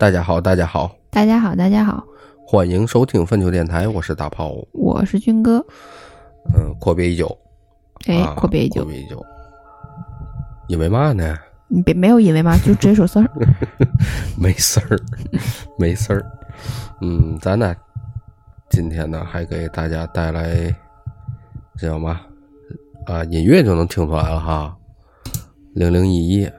大家好，大家好，大家好，大家好，欢迎收听粪球电台，我是大炮，我是军哥。嗯，阔别已久，哎，啊阔别已久阔，别已久，因为嘛呢？你别没有因为嘛，就直接说事儿。没事儿，没事儿。嗯，咱呢，今天呢还给大家带来这叫嘛啊？音乐就能听出来了哈，零零一一。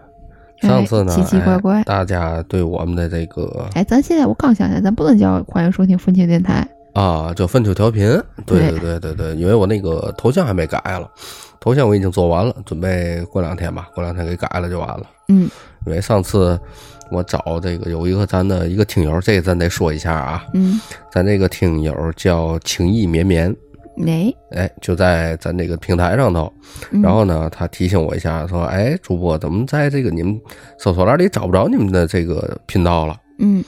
上次呢，哎奇奇怪怪。哎大家对我们的这个哎，咱现在我刚想起来，咱不能叫欢迎收听风情电台。啊，叫粪球调频，对对。对对对对，因为我那个头像还没改了，头像我已经做完了，准备过两天吧，过两天给改了就完了。嗯，因为上次我找这个有一个咱的一个听友，这个咱得说一下啊，嗯，咱这个听友叫情意绵绵，哎，哎，就在咱这个平台上头，嗯然后呢，他提醒我一下，说，哎，主播怎么在这个你们搜索栏里找不着你们的这个频道了？嗯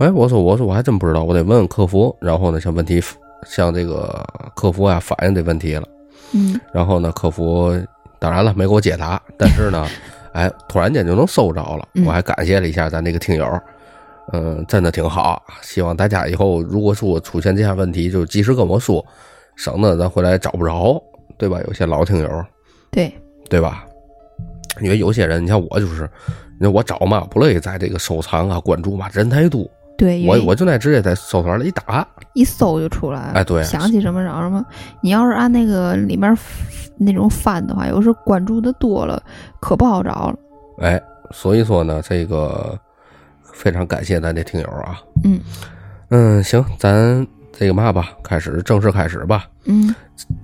哎，我说我说我还真不知道，我得问问客服。然后呢，向问题向这个客服啊反映这问题了。嗯然后呢，客服当然了没给我解答，但是呢，哎，突然间就能搜着了，嗯我还感谢了一下咱这个听友。嗯，真的挺好。希望大家以后如果说出现这样问题，就及时跟我说，省得咱回来找不着，对吧？有些老听友，对，对吧？因为有些人，你像我就是，你看我找嘛不乐意在这个收藏啊、关注嘛，人太多。对，我我就那直接在搜索栏里一打，一搜就出来了。哎对想起什么找什么。你要是按那个里面那种翻的话，有时候关注的多了，可不好找了。哎，所以说呢，这个非常感谢咱这听友啊。嗯嗯，行，咱这个嘛吧，开始正式开始吧。嗯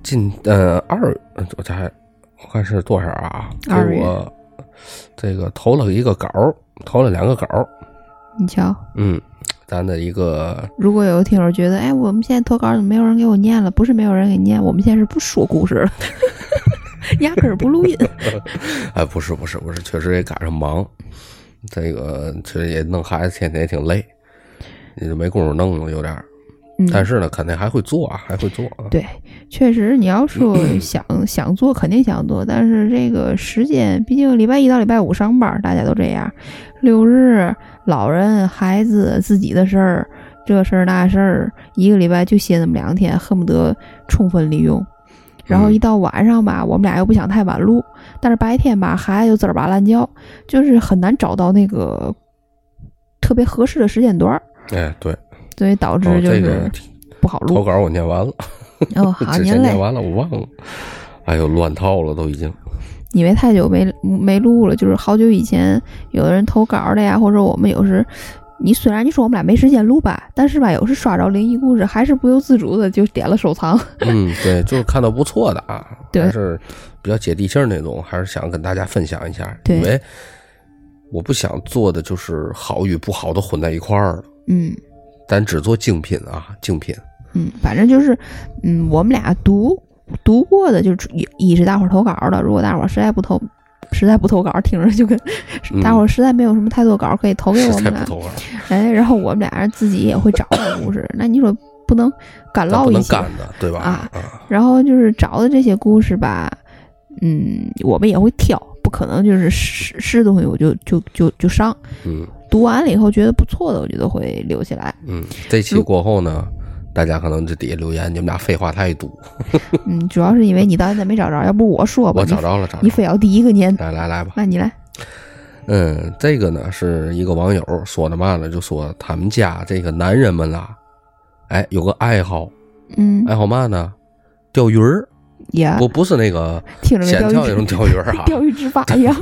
今呃二，我才我看是多少啊？我这个投了一个稿，投了两个稿。你瞧，嗯，咱的一个如果有个听友觉得，哎，我们现在投稿怎么没有人给我念了？不是没有人给念，我们现在是不说故事了，压根儿不录音。哎，不是不是不是，确实也赶上忙，这个确实也弄孩子，天天也挺累，也就没工夫弄了，有点儿。嗯，但是呢，肯定还会做啊，还会做啊。对，确实，你要说 想想做，肯定想做，但是这个时间，毕竟礼拜一到礼拜五上班，大家都这样。六日，老人、孩子、自己的事儿，这事儿那事儿，一个礼拜就歇那么两天，恨不得充分利用。然后一到晚上吧，我们俩又不想太晚录，但是白天吧，孩子又滋儿吧乱叫，就是很难找到那个特别合适的时间段儿，哎，对，所以导致哦，就是这个不好录。投稿我念完了，哦，好，之您嘞。念完了，我忘了。哎呦，乱套了都已经。因为太久没没录了，就是好久以前有的人投稿的呀，或者我们有时，你虽然你说我们俩没时间录吧，但是吧，有时刷着灵异故事，还是不由自主的就点了收藏。嗯，对，就是看到不错的啊，对还是比较接地气儿那种，还是想跟大家分享一下。对因为我不想做的就是好与不好都混在一块儿了，嗯咱只做精品啊，精品。嗯，反正就是，嗯，我们俩读读过的，就是一一是大伙儿投稿的，如果大伙儿实在不投，实在不投稿，听着就跟嗯大伙儿实在没有什么太多稿，可以投给我们俩。哎，然后我们俩人自己也会找到故事，那你说不能干唠一些干的，对吧？啊然后就是找的这些故事吧，嗯，我们也会挑，不可能就是是是东西我就就就就上。嗯读完了以后觉得不错的，我觉得会留起来。嗯，这期过后呢，大家可能这底下留言，你们俩废话太多。嗯，主要是因为你到现在没找着，要不我说吧，我找着了，找着了。你你非要第一个念，来来来吧。那你来。嗯，这个呢是一个网友说的嘛呢，就说他们家这个男人们啊，哎，有个爱好，嗯，爱好嘛呢？钓鱼儿，呀，不不是那个听着跟显跳那种钓钓鱼钓鱼执法一样，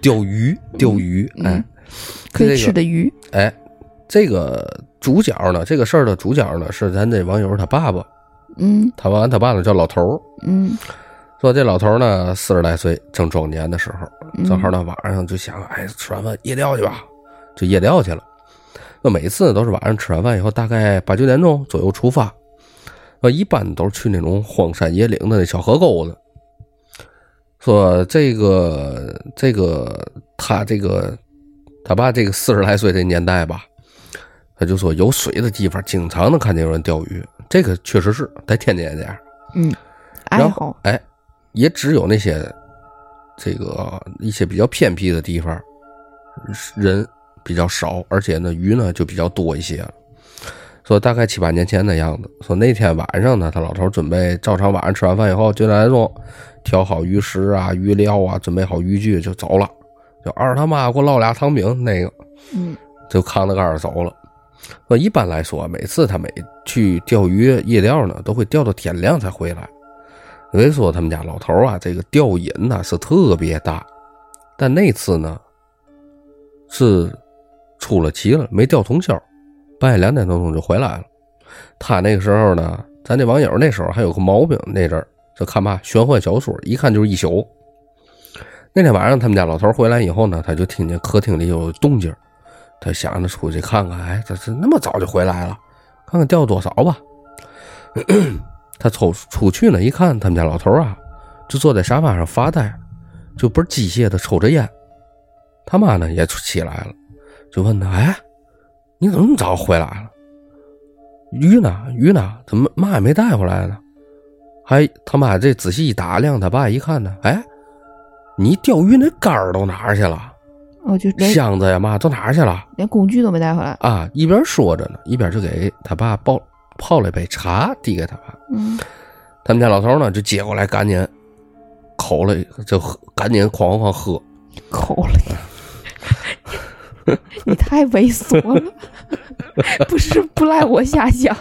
钓鱼，钓鱼，哎嗯，可以吃的鱼。哎，这个主角呢，这个事儿的主角呢是咱这网友他爸爸，嗯他完他爸呢叫老头儿，嗯说这老头儿呢四十来岁，正壮年的时候，嗯正好呢晚上就想，哎，吃完饭夜钓去吧，就夜钓去了。那每次都是晚上吃完饭以后，大概八九点钟左右出发。那，一般都是去那种荒山野岭的那小河沟子。说这个这个他这个他爸这个四十来岁这年代吧，他就说有水的地方经常能看见有人钓鱼，这个确实是在天津也这样。嗯，然后好，哎，也只有那些这个一些比较偏僻的地方，人比较少，而且呢鱼呢就比较多一些了。说大概七八年前的样子。说那天晚上呢，他老头准备照常晚上吃完饭以后九点来钟调好鱼食啊、鱼料啊，准备好渔具就走了。就二他妈给我烙俩糖饼，那个，嗯，就扛着杆儿走了。那一般来说，每次他每去钓鱼夜钓呢，都会钓到天亮才回来。所以说他们家老头啊，这个钓瘾呢是特别大，但那次呢是出了奇了，没钓通宵。半夜两点多钟就回来了。他那个时候呢，咱这网友那时候还有个毛病，那阵儿就看嘛玄幻小说，一看就是一宿。那天晚上他们家老头回来以后呢，他就听见客厅里有动静，他想着出去看看，哎，这这那么早就回来了，看看钓多少吧。他抽出去呢，一看他们家老头啊，就坐在沙发上发呆，就不是机械的抽着烟。他妈呢也起来了，就问他，哎。你怎么那么早回来了？鱼呢？鱼呢？怎么嘛也没带回来呢？还他妈这仔细一打量，他爸一看呢，哎，你钓鱼那竿儿都哪儿去了？哦，就箱子呀嘛都哪儿去了？连工具都没带回来啊！一边说着呢，一边就给他爸泡泡了一杯茶，递给他爸。嗯，他们家老头呢就接过来，赶紧口了就喝，赶紧哐哐喝，口了。你太猥琐了，不是不赖我瞎想。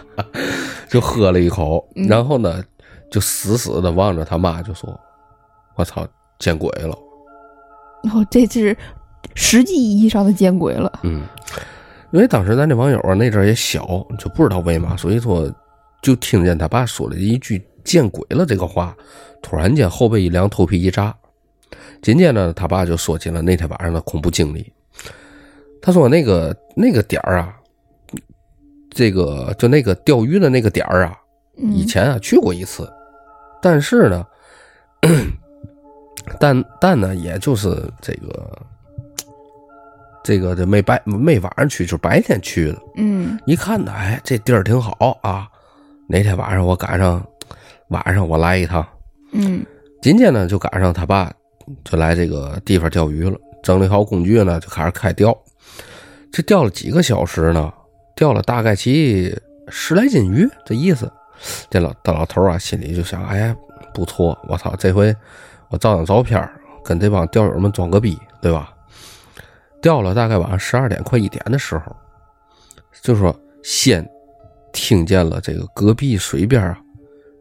就喝了一口，然后呢，就死死的望着他妈，就说：“我操，见鬼了！”哦，这是实际意义上的见鬼了。嗯，因为当时咱这网友啊，那阵也小，就不知道为嘛，所以说就听见他爸说了一句“见鬼了”这个话，突然间后背一凉，头皮一炸。紧接着他爸就说起了那天晚上的恐怖经历。他说：“那个那个点儿啊，这个就那个钓鱼的那个点儿啊，以前啊去过一次，但是呢，但但呢，也就是这个这个这没白没晚上去，就白天去的。嗯，一看呢，哎，这地儿挺好啊。哪天晚上我赶上晚上我来一趟，嗯，今天呢就赶上他爸就来这个地方钓鱼了，整理好工具呢就开始开钓。”这钓了几个小时呢？钓了大概其十来斤鱼，这意思。这老大老头啊，心里就想：哎，不错，我操，这回我照张照片，跟这帮钓友们装个逼，对吧？钓了大概晚上十二点快一点的时候，就说先听见了这个隔壁水边啊，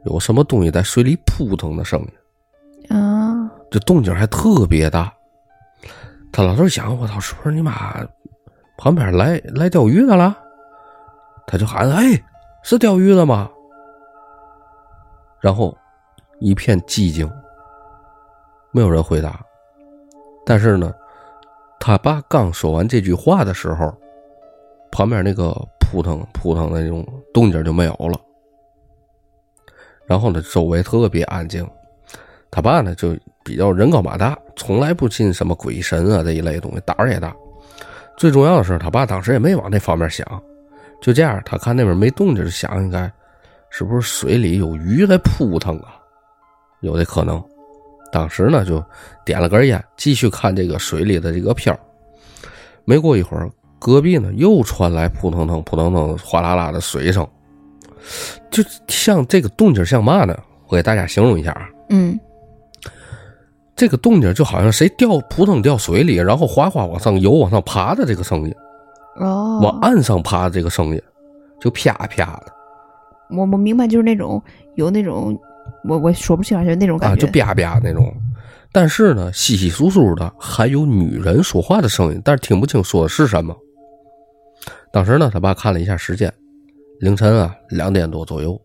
有什么东西在水里扑腾的声音啊，这动静还特别大。他老头想：我操，是不是你妈？旁边来来钓鱼的了，他就喊：“哎，是钓鱼的吗？”然后一片寂静，没有人回答。但是呢，他爸刚说完这句话的时候，旁边那个扑腾扑腾的那种动静就没有了。然后呢，周围特别安静。他爸呢就比较人高马大，从来不信什么鬼神啊这一类东西，胆儿也大。最重要的是，他爸当时也没往那方面想，就这样，他看那边没动静，就想应该是不是水里有鱼在扑腾啊？有的可能。当时呢，就点了根烟，继续看这个水里的这个漂。没过一会儿，隔壁呢又传来扑腾腾、扑腾腾、哗啦啦的水声，就像这个动静像嘛呢？我给大家形容一下啊。嗯。这个动静就好像谁掉扑腾掉水里，然后哗哗往上游、往上爬的这个声音，哦，往岸上爬的这个声音，就啪啪的。我我明白，就是那种有那种，我我说不清来，就那种感觉，就吧吧那种。但是呢，稀稀疏疏的还有女人说话的声音，但是听不清说的是什么。当时呢，他爸看了一下时间，凌晨啊两点多左右。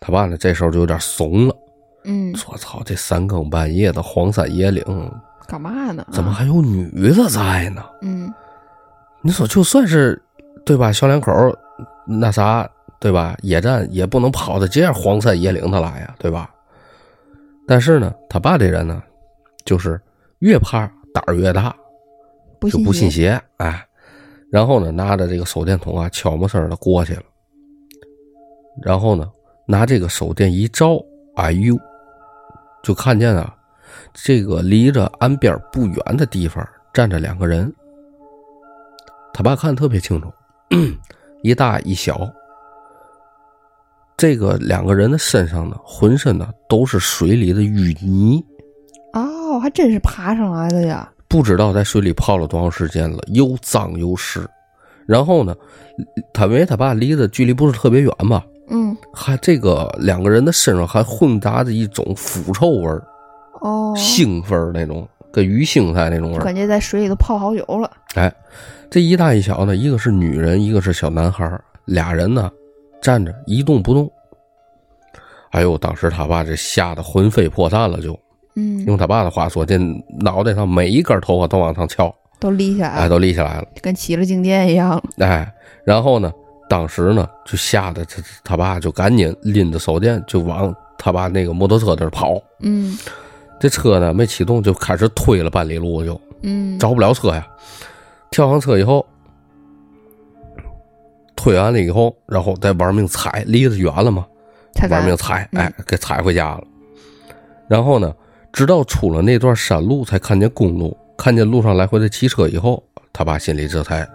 他爸呢这时候就有点怂了。嗯，说操，这三更半夜的荒山野岭，干嘛呢？怎么还有女的在呢？嗯，你说就算是对吧，小两口那啥对吧，野战也不能跑到这样荒山野岭的来呀，对吧？但是呢，他爸这人呢，就是越怕胆儿越大，就不信邪，哎，然后呢，拿着这个手电筒啊，悄没声的过去了，然后呢，拿这个手电一照，哎呦！就看见啊，这个离着岸边不远的地方站着两个人，他爸看得特别清楚，一大一小。这个两个人的身上呢，浑身呢都是水里的淤泥，哦，还真是爬上来的呀。不知道在水里泡了多长时间了，又脏又湿。然后呢，他因为他爸离的距离不是特别远嘛，嗯，还这个两个人的身上还混杂着一种腐臭味儿、哦，腥味儿那种，跟鱼腥菜那种味儿。感觉在水里都泡好久了。哎，这一大一小呢，一个是女人，一个是小男孩儿，俩人呢站着一动不动。哎呦，当时他爸这吓得魂飞魄散了，就嗯，用他爸的话说，这脑袋上每一根头发都往上翘，都立起来了哎，都立起来了。跟起了静电一样。哎，然后呢，当时呢就吓得他他爸就赶紧拎着手电就往他爸那个摩托车那儿跑。嗯这车呢没启动，就开始推了半里路，就嗯，着不了车呀。跳上车以后，推完了以后，然后再玩命踩，离得远了嘛，才敢玩命踩，嗯哎，给踩回家了。然后呢，直到出了那段山路，才看见公路，看见路上来回的汽车以后，他爸心里这才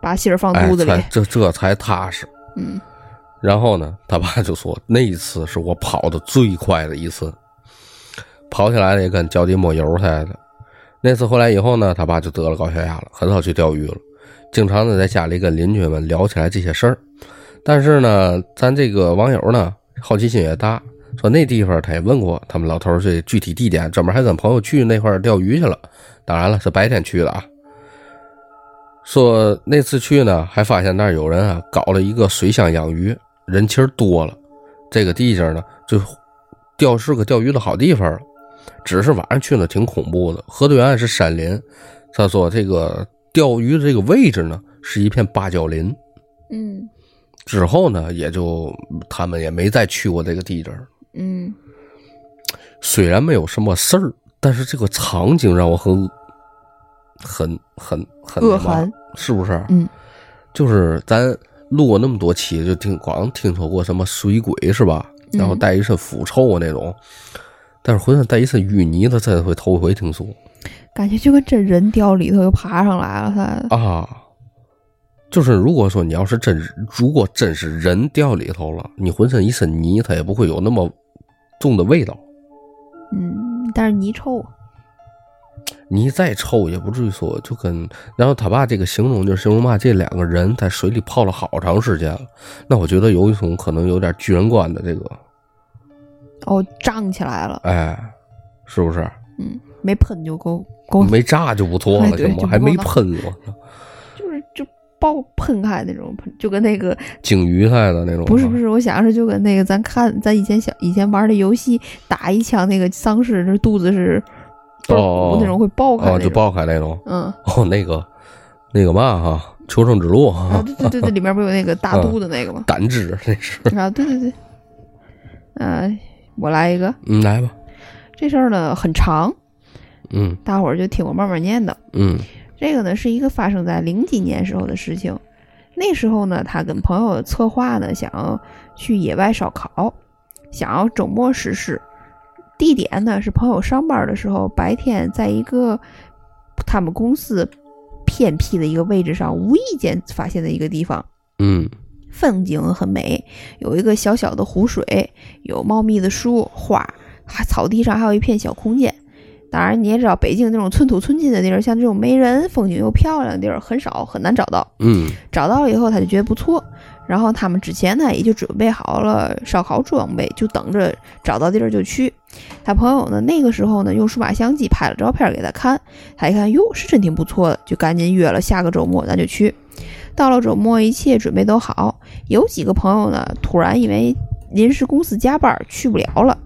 把心儿放哎肚子里。才这这才踏实。嗯然后呢，他爸就说那一次是我跑的最快的一次，跑起来也跟脚底抹油似的。那次回来以后呢，他爸就得了高血压了，很少去钓鱼了，经常的在家里跟邻居们聊起来这些事儿。但是呢，咱这个网友呢，好奇心也大，说那地方他也问过他们老头儿这具体地点，专门还跟朋友去那块儿钓鱼去了。当然了，是白天去的啊。说那次去呢，还发现那儿有人啊搞了一个水箱养鱼，人气儿多了。这个地界呢，就钓是个钓鱼的好地方。只是晚上去呢挺恐怖的，河对岸是山林。他说这个钓鱼的这个位置呢是一片芭蕉林。嗯之后呢，也就他们也没再去过这个地界儿。嗯虽然没有什么事儿，但是这个场景让我很、很、很、很恶寒，是不是？嗯，就是咱录过那么多期，就听光听说过什么水鬼是吧？然后嗯带一身腐臭啊那种，但是浑身带一身淤泥的，这回头一回听说感觉就跟真人掉里头又爬上来了，他啊。就是如果说你要是真，如果真是人掉里头了，你浑身一身泥，它也不会有那么重的味道。嗯，但是泥臭，泥再臭也不至于说就跟，然后他爸这个形容就是形容嘛，这两个人在水里泡了好长时间了，那我觉得有一种可能有点巨人观的这个，哦，胀起来了，哎，是不是？嗯，没喷就够够，没炸就不错了，行吗？还没喷我操，就是就爆喷开那种喷，就跟那个 鲸鱼似的那种。不是不是，我想是就跟那个咱看咱以前小以前玩的游戏，打一枪那个丧尸，那肚子是哦那种会爆开就爆开那种。嗯哦，那个那个嘛哈，求生之路啊 哈，对对对对，里面不有那个大肚子那个吗？胆汁那是。啊对对对，呃，我来一个，嗯，来吧。这事儿呢很长，嗯大伙儿就听我慢慢念叨。嗯这个呢是一个发生在零几年时候的事情。那时候呢，他跟朋友策划呢，想要去野外烧烤，想要周末实施。地点呢是朋友上班的时候，白天在一个他们公司偏僻的一个位置上，无意间发现的一个地方。嗯风景很美，有一个小小的湖水，有茂密的树花，还草地上还有一片小空间。当然，你也知道，北京那种寸土寸金的地儿，像这种没人、风景又漂亮的地儿，很少，很难找到。嗯找到了以后，他就觉得不错。然后他们之前呢，也就准备好了烧烤装备，就等着找到地儿就去。他朋友呢，那个时候呢，用数码相机拍了照片给他看，他一看，哟，是真挺不错的，就赶紧约了下个周末咱就去。到了周末，一切准备都好，有几个朋友呢，突然因为临时公司加班去不了了，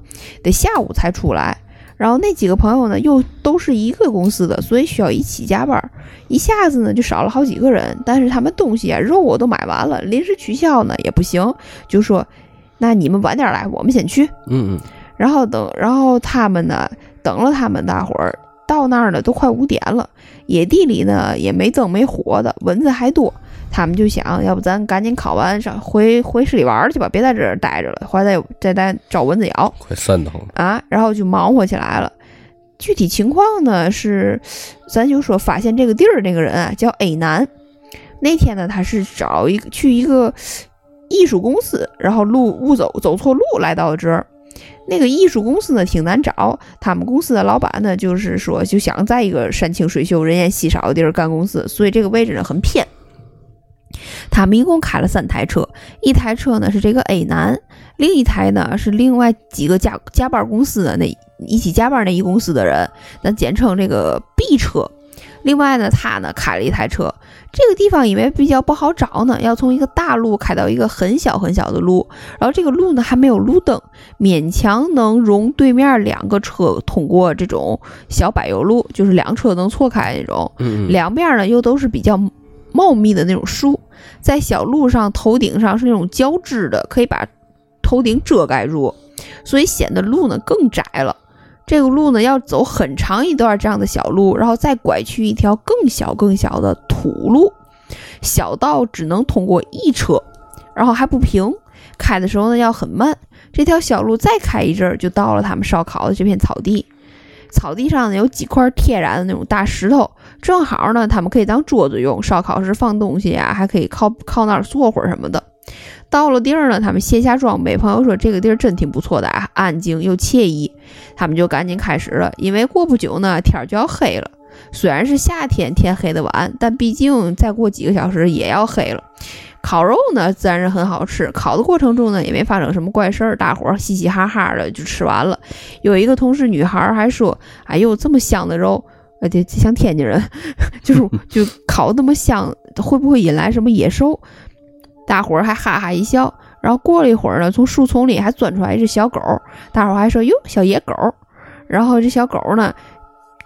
得下午才出来。然后那几个朋友呢，又都是一个公司的，所以需要一起加班。一下子呢就少了好几个人，但是他们东西啊肉我都买完了，临时取消呢也不行，就说那你们晚点来，我们先去。嗯嗯然后等，然后他们呢等了他们大伙儿到那儿呢都快五点了，野地里呢也没灯没火的，蚊子还多。他们就想要不咱赶紧考完上回回市里玩儿去吧，别在这儿待着了，回来再再找蚊子咬。快瘆得慌了。啊，然后就忙活起来了。具体情况呢是，咱就说发现这个地儿那个人啊叫 A 男，那天呢，他是找一个去一个艺术公司，然后路误走走错路来到了这儿。那个艺术公司呢挺难找，他们公司的老板呢就是说就想在一个山清水秀、人烟稀少的地儿干公司，所以这个位置呢很偏。他们一共开了三台车，一台车呢是这个 A 男，另一台呢是另外几个加加班公司的那一起加班那一公司的人，咱简称这个 B 车。另外呢，他呢开了一台车。这个地方因为比较不好找呢，要从一个大路开到一个很小很小的路，然后这个路呢还没有路灯，勉强能容对面两个车通过这种小柏油路，就是两车能错开那种。嗯嗯两边呢又都是比较茂密的那种树，在小路上头顶上是那种交织的，可以把头顶遮盖住，所以显得路呢更窄了。这个路呢要走很长一段这样的小路，然后再拐去一条更小更小的土路，小道只能通过一车，然后还不平，开的时候呢要很慢。这条小路再开一阵儿，就到了他们烧烤的这片草地。草地上呢有几块天然的那种大石头，正好呢他们可以当桌子用，烧烤时放东西啊，还可以靠靠那儿坐会儿什么的。到了地儿呢，他们卸下装备。朋友说这个地儿真挺不错的啊，安静又惬意。他们就赶紧开始了，因为过不久呢天儿就要黑了。虽然是夏天，天黑的晚，但毕竟再过几个小时也要黑了。烤肉呢自然是很好吃，烤的过程中呢也没发生什么怪事儿，大伙儿嘻嘻哈哈的就吃完了。有一个同事女孩儿还说：“哎呦，这么香的肉，呃，这像天津人，就是就烤那么香，会不会引来什么野兽？”大伙儿还哈哈一笑。然后过了一会儿呢，从树丛里还钻出来一只小狗，大伙儿还说：“哟，小野狗。”然后这小狗呢，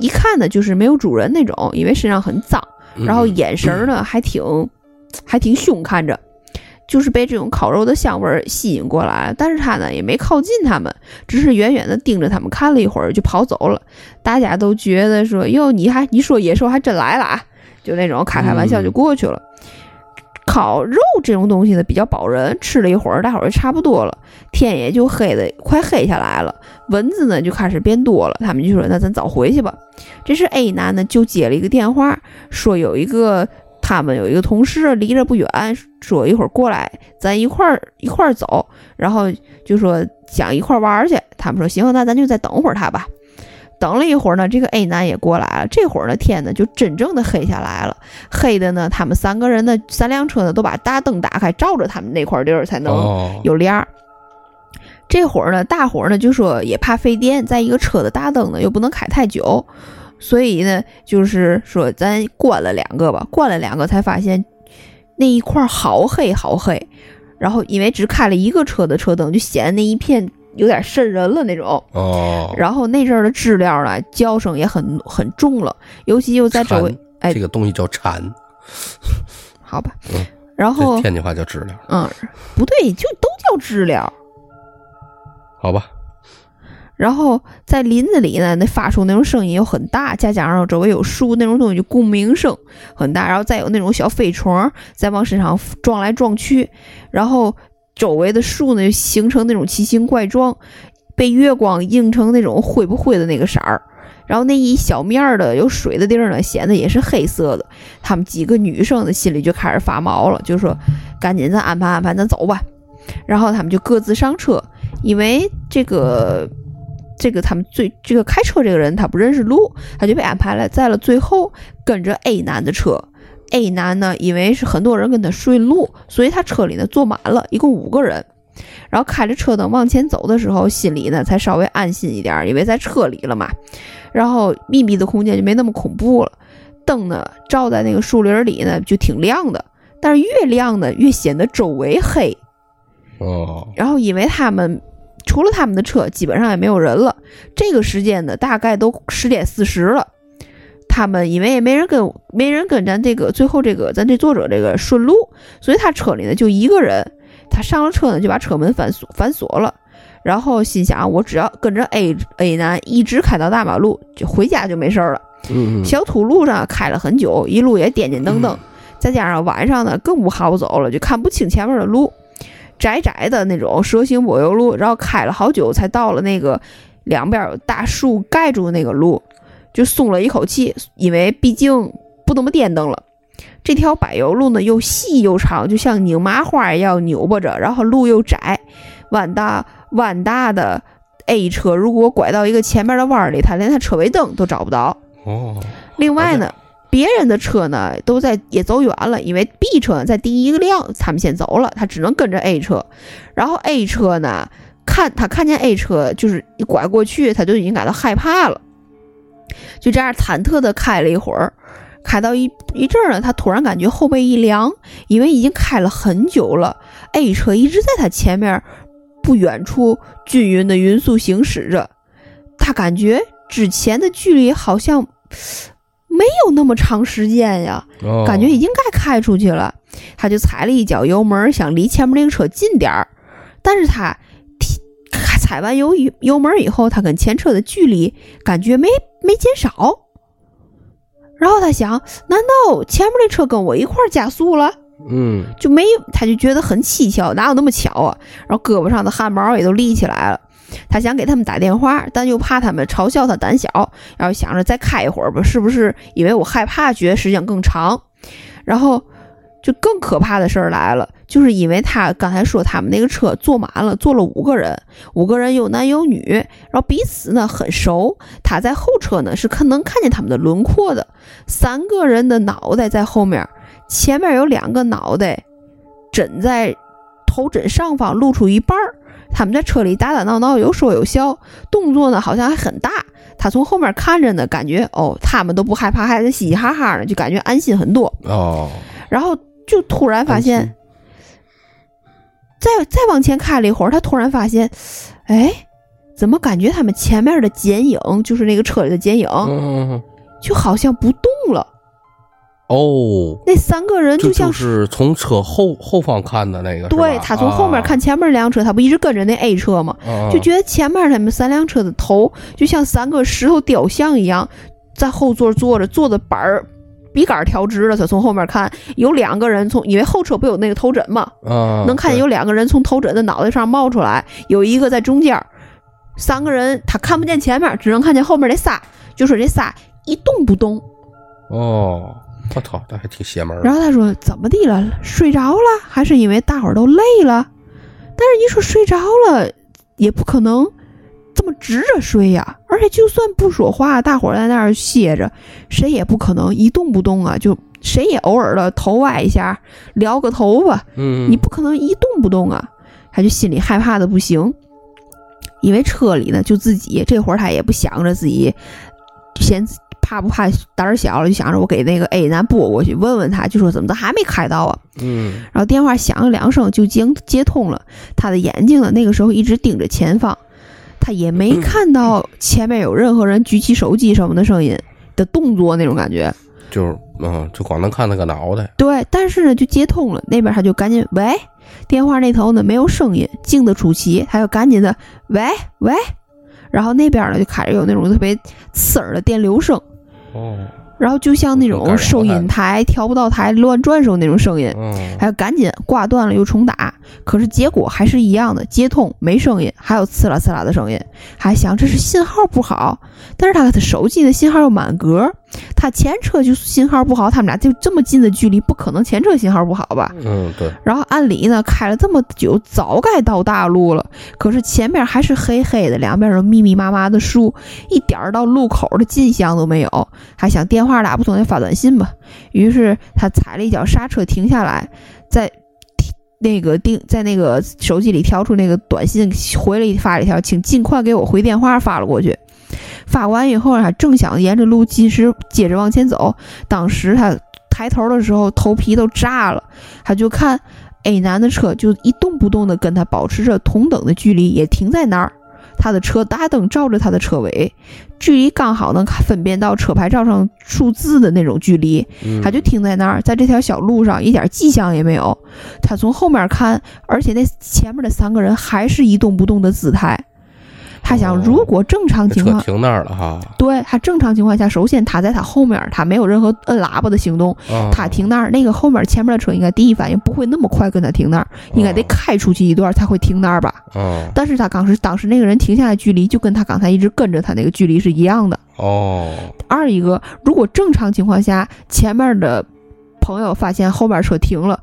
一看呢就是没有主人那种，因为身上很脏，嗯然后眼神儿呢还挺还挺凶，看着就是被这种烤肉的香味儿吸引过来。但是他呢也没靠近他们，只是远远的盯着他们看了一会儿就跑走了。大家都觉得说：“哟，你还你说野兽还真来了啊！”就那种开开玩笑就过去了。烤肉这种东西呢比较饱人，吃了一会儿，大伙儿就差不多了，天也就黑的快黑下来了，蚊子呢就开始变多了。他们就说：“那咱早回去吧。”这时 A 男呢就接了一个电话，说有一个他们有一个同事离着不远，说一会儿过来，咱一块儿一块儿走，然后就说想一块儿玩儿去。他们说行，那咱就再等会儿他吧。等了一会儿呢，这个 A 男也过来了。这会儿呢，天呢就真正的黑下来了，黑的呢，他们三个人呢，三辆车呢都把大灯打开，照着他们那块地儿才能哦，有亮儿。这会儿呢，大伙儿呢就说也怕费电，在一个车的大灯呢又不能开太久，所以呢就是说咱关了两个吧，关了两个才发现那一块儿好黑好黑，然后因为只开了一个车的车灯，就显得那一片有点渗人了那种。哦，然后那阵儿的知了呢，叫声也很很重了，尤其又在周围，哎这个东西叫蝉，好吧 嗯，然后这天津话叫知了，嗯，不对，就都叫知了。好吧？然后在林子里呢，那发出那种声音又很大，再加上周围有树那种东西，就共鸣声很大。然后再有那种小飞虫在往身上撞来撞去，然后周围的树呢就形成那种奇形怪状，被月光映成那种灰不灰的那个色儿。然后那一小面儿的有水的地儿呢，显得也是黑色的。她们几个女生的心里就开始发毛了，就说：“赶紧咱安排安排，咱走吧。”然后他们就各自上车，因为这个这个他们最这个开车这个人他不认识路，他就被安排了在了最后跟着 A 男的车。A 男呢，因为是很多人跟他顺路，所以他车里呢坐满了，一共五个人。然后开着车灯往前走的时候，心里呢才稍微安心一点，因为在车里了嘛。然后密闭的空间就没那么恐怖了。灯呢照在那个树林里呢就挺亮的，但是越亮呢越显得周围黑。哦，然后因为他们除了他们的车，基本上也没有人了。这个时间呢，大概都十点四十了。他们因为也没人跟没人跟咱这个最后这个咱这作者这个顺路，所以他车里呢就一个人。他上了车呢，就把车门反锁反锁了，然后心想我只要跟着 A A 男一直开到大马路，就回家就没事儿了。嗯嗯，小土路上开了很久，一路也颠颠噔噔，再加上晚上呢更不好走了，就看不清前面的路，窄窄的那种蛇形柏油路，然后开了好久才到了那个两边有大树盖住的那个路，就松了一口气，因为毕竟不怎么颠蹬了。这条柏油路呢又细又长，就像拧麻花一样扭巴着，然后路又窄，弯大弯大的 A 车如果拐到一个前面的弯里，他连他车尾灯都找不到。哦，另外呢，别人的车呢都在也走远了，因为 B 车在第一个辆他们先走了，他只能跟着 A 车。然后 A 车呢，看他看见 A 车就是一拐过去，他就已经感到害怕了，就这样忐忑的开了一会儿，开到一一阵儿呢，他突然感觉后背一凉，因为已经开了很久了，A 车一直在他前面不远处均匀的匀速行驶着，他感觉之前的距离好像。没有那么长时间呀，哦感觉已经该开出去了。他就踩了一脚油门，想离前面那个车近点儿，但是他踢踩完油油门以后，他跟前车的距离感觉没没减少。然后他想，难道前面那车跟我一块儿加速了？嗯，就没，他就觉得很蹊跷，哪有那么巧啊？然后胳膊上的汗毛也都立起来了。他想给他们打电话，但又怕他们嘲笑他胆小，然后想着再开一会儿吧，是不是因为我害怕，觉得时间更长？然后就更可怕的事儿来了，就是因为他刚才说他们那个车坐满了，坐了五个人，五个人有男有女，然后彼此呢很熟。他在后车呢是看能看见他们的轮廓的，三个人的脑袋在后面，前面有两个脑袋枕在头枕上方，露出一半儿。他们在车里打打闹闹，有说有笑，动作呢好像还很大。他从后面看着呢，感觉哦，他们都不害怕，还在嘻嘻哈哈的，就感觉安心很多。哦，然后就突然发现，再再往前开了一会儿，他突然发现，哎，怎么感觉他们前面的剪影，就是那个车里的剪影，嗯，就好像不动了。哦，那三个人就像就是从车后后方看的那个，对他从后面看前面那辆车，他不一直跟着那 A 车吗？啊，就觉得前面他们三辆车的头就像三个石头雕像一样，在后座坐着，坐的板儿笔杆儿调直了。他从后面看，有两个人从，因为后车不有那个头枕嘛，啊，能看见有两个人从头枕的脑袋上冒出来，有一个在中间，三个人他看不见前面，只能看见后面那仨，就说这仨一动不动。哦，我操，这还挺邪门儿然后他说怎么地了？睡着了，还是因为大伙儿都累了？但是你说睡着了，也不可能这么直着睡呀。而且就算不说话，大伙儿在那儿歇着，谁也不可能一动不动啊。就谁也偶尔的头歪一下，撩个头发，嗯，你不可能一动不动啊。他就心里害怕的不行，因为车里呢就自己，这会儿他也不想着自己先怕不怕胆儿小了，就想着我给那个 A 男拨过去问问他，就说怎么都还没开到啊。嗯然后电话响了两声就接接通了，他的眼睛呢那个时候一直盯着前方，他也没看到前面有任何人举起手机什么的声音的动作那种感觉。就是嗯，就光能看那个脑袋，对，但是呢就接通了，那边他就赶紧喂，电话那头呢没有声音，静得出奇，他就赶紧的喂喂，然后那边呢就开始有那种特别刺耳的电流声，哦，然后就像那种收台音台调不到台乱转时候那种声音。嗯，还要赶紧挂断了又重打，可是结果还是一样的，接通没声音，还有刺啦刺啦的声音，还想这是信号不好，但是他的手机的信号又满格，他前车就信号不好，他们俩就这么近的距离，不可能前车信号不好吧？嗯，对，然后按理呢，开了这么久，早该到大路了，可是前面还是黑黑的，两边有密密麻麻的树，一点儿到路口的迹象都没有。还想电话打不通，就发短信吧。于是他踩了一脚刹车，停下来，在那个定在那个手机里调出那个短信，回了一发了一条，请尽快给我回电话，发了过去。发完以后，他正想沿着路继续接着往前走，当时他抬头的时候，头皮都炸了。他就看 A 男的车就一动不动的跟他保持着同等的距离，也停在那儿。他的车大灯照着他的车尾，距离刚好能看分辨到车牌照上数字的那种距离。嗯他就停在那儿，在这条小路上一点迹象也没有。他从后面看，而且那前面的三个人还是一动不动的姿态。他想，哦。如果正常情况，车停那儿了哈，对他正常情况下，首先他在他后面，他没有任何摁喇叭的行动，啊他停那儿，那个后面前面的车应该第一反应不会那么快跟他停那儿，应该得开出去一段才会停那儿吧。哦。但是他当时当时那个人停下的距离就跟他刚才一直跟着他那个距离是一样的。哦，二一个，如果正常情况下前面的朋友发现后边车停了，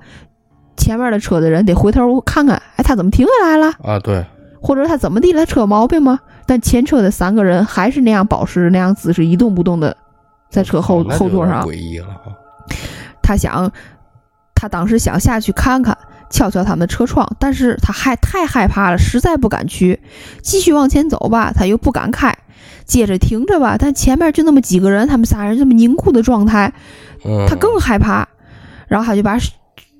前面的车的人得回头看看，哎，他怎么停下来了？啊，对，或者他怎么地了？车有毛病吗？但前车的三个人还是那样保持那样姿势一动不动的在车后后座上。诡异了啊。他想，他当时想下去看看，敲敲他们的车窗，但是他害太害怕了，实在不敢去。继续往前走吧，他又不敢开。接着停着吧，但前面就那么几个人，他们仨人这么凝固的状态，嗯，他更害怕。然后他就把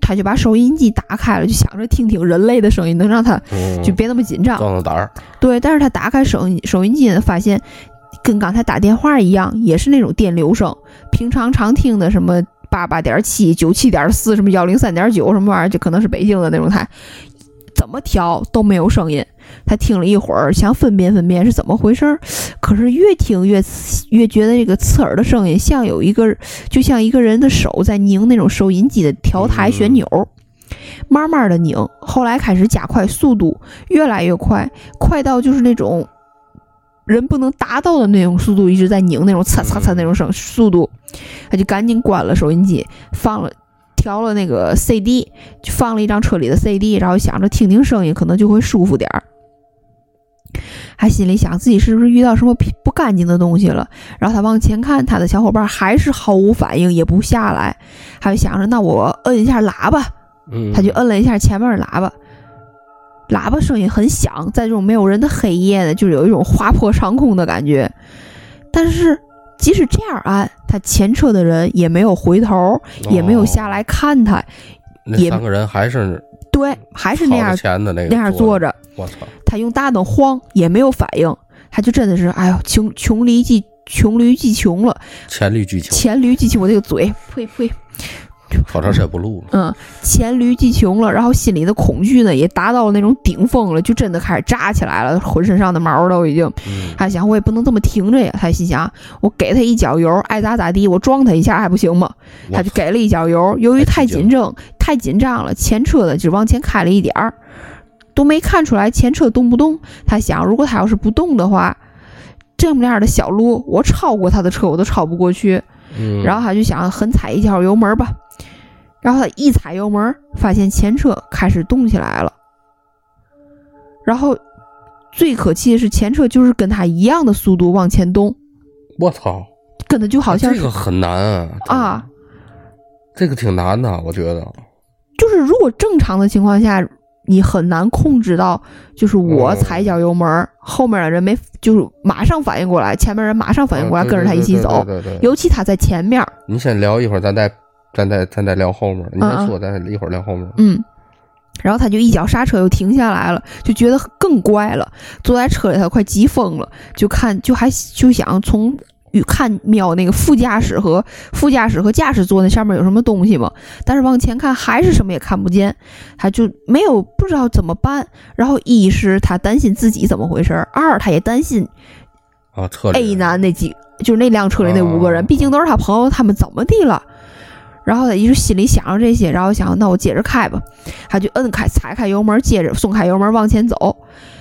他就把收音机打开了，就想着听听人类的声音，能让他嗯就别那么紧张。壮壮胆儿。对，但是他打开收音收音机呢，发现跟刚才打电话一样，也是那种电流声。平常常听的什么八八点七、九七点四、什么幺零三点九什么玩意儿，就可能是北京的那种台，怎么调都没有声音。他听了一会儿，想分辨分辨是怎么回事儿，可是越听越越觉得这个刺耳的声音像有一个，就像一个人的手在拧那种收音机的调台旋钮。慢慢的拧，后来开始加快速度，越来越快，快到就是那种人不能达到的那种速度，一直在拧那种嚓嚓嚓那种声速度，他就赶紧关了收音机，放了调了那个 CD，就放了一张车里的 CD，然后想着听听声音可能就会舒服点儿。还心里想自己是不是遇到什么不不干净的东西了，然后他往前看，他的小伙伴还是毫无反应，也不下来，他就想着那我摁一下喇叭，嗯，他就摁了一下前面的喇叭，喇叭声音很响，在这种没有人的黑夜呢，就是有一种划破长空的感觉。但是即使这样按，他前车的人也没有回头，也没有下来。看他，也那三个人还是对，还是那样前的那个那样坐。着。我操！他用大灯晃也没有反应，他就真的是，哎呦，穷穷驴技穷驴技穷了，黔驴技穷，黔驴技穷，我这个嘴，呸呸，好长时间不录了。嗯，黔驴技穷了，然后心里的恐惧呢也达到了那种顶峰了，就真的开始炸起来了，浑身上的毛都已经。嗯，他想，我也不能这么停着呀。他心想，我给他一脚油，爱咋咋地，我撞他一下还不行吗？他就给了一脚油。由于太紧张，太紧张了，前车呢就往前开了一点儿，都没看出来前车动不动。他想，如果他要是不动的话，这么样的小路，我超过他的车我都超不过去。嗯，然后他就想狠踩一脚油门吧，然后他一踩油门，发现前车开始动起来了。然后最可气的是，前车就是跟他一样的速度往前动，我操，跟他就好像是这个很难啊啊，，这个挺难的，我觉得。就是如果正常的情况下，你很难控制到，就是我哦踩一脚油门，后面的人没就是马上反应过来，前面人马上反应过来啊跟着他一起走，对对尤其他在前面，你先聊一会儿，咱再咱再咱再聊后面。你先说，咱一会儿聊后面。嗯，然后他就一脚刹车又停下来了，就觉得更怪了。坐在车里他快急疯了，就看就还就想从看瞄那个副驾驶和副驾驶和驾驶座那上面有什么东西吗？但是往前看还是什么也看不见，他就没有不知道怎么办。然后一是他担心自己怎么回事儿，二他也担心啊，车 A 男那几就是那辆车里那五个人，哦毕竟都是他朋友，他们怎么地了？然后他一直心里想着这些，然后想那我接着开吧，他就摁开踩开油门，接着松开油门往前走。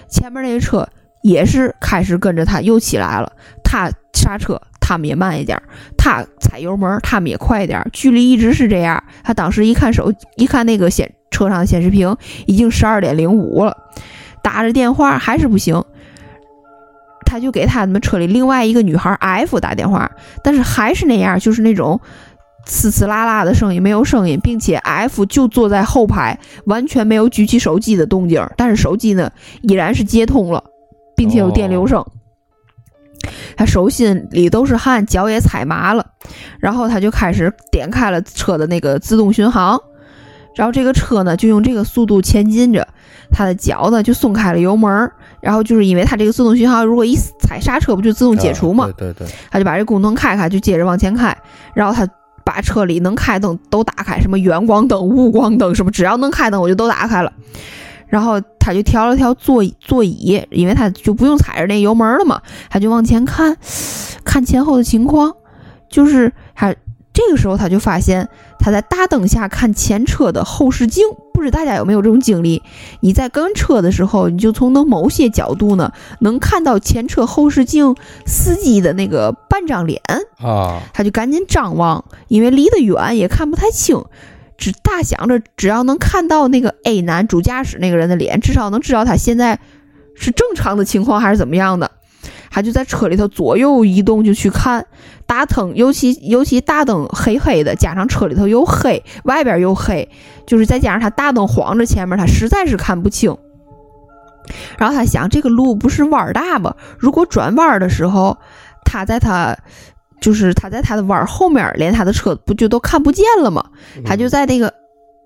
前面那个车也是开始跟着他又起来了，他刹车，他们也慢一点儿；他踩油门，他们也快一点。距离一直是这样。他当时一看手，一看那个显车上的显示屏，已经十二点零五了，打着电话还是不行。他就给他们车里另外一个女孩 F 打电话，但是还是那样，就是那种呲呲啦啦的声音，没有声音，并且 F 就坐在后排，完全没有举起手机的动静，但是手机呢依然是接通了，并且有电流声。他手心里都是汗，脚也踩麻了，然后他就开始点开了车的那个自动巡航，然后这个车呢就用这个速度前进着，他的脚呢就松开了油门，然后就是因为他这个自动巡航，如果一踩刹车不就自动解除吗？啊对对对，他就把这功能开开，就接着往前开，然后他把车里能开灯都打开，什么远光灯、雾光灯，什么只要能开灯我就都打开了。然后他就调了调座椅座椅，因为他就不用踩着那油门了嘛，他就往前看，看前后的情况，就是他这个时候他就发现他在大灯下看前车的后视镜，不知大家有没有这种经历？你在跟车的时候，你就从能某些角度呢，能看到前车后视镜司机的那个半张脸，啊，他就赶紧张望，因为离得远也看不太清，只大想着只要能看到那个 A 男主驾驶那个人的脸，至少能知道他现在是正常的情况还是怎么样的。他就在车里头左右移动，就去看大灯，尤其尤其大灯黑黑的，加上车里头又黑，外边又黑，就是再加上他大灯晃着前面，他实在是看不清。然后他想，这个路不是弯大吗？如果转弯的时候，他在他就是他在他的弯后面，连他的车不就都看不见了吗？他就在那个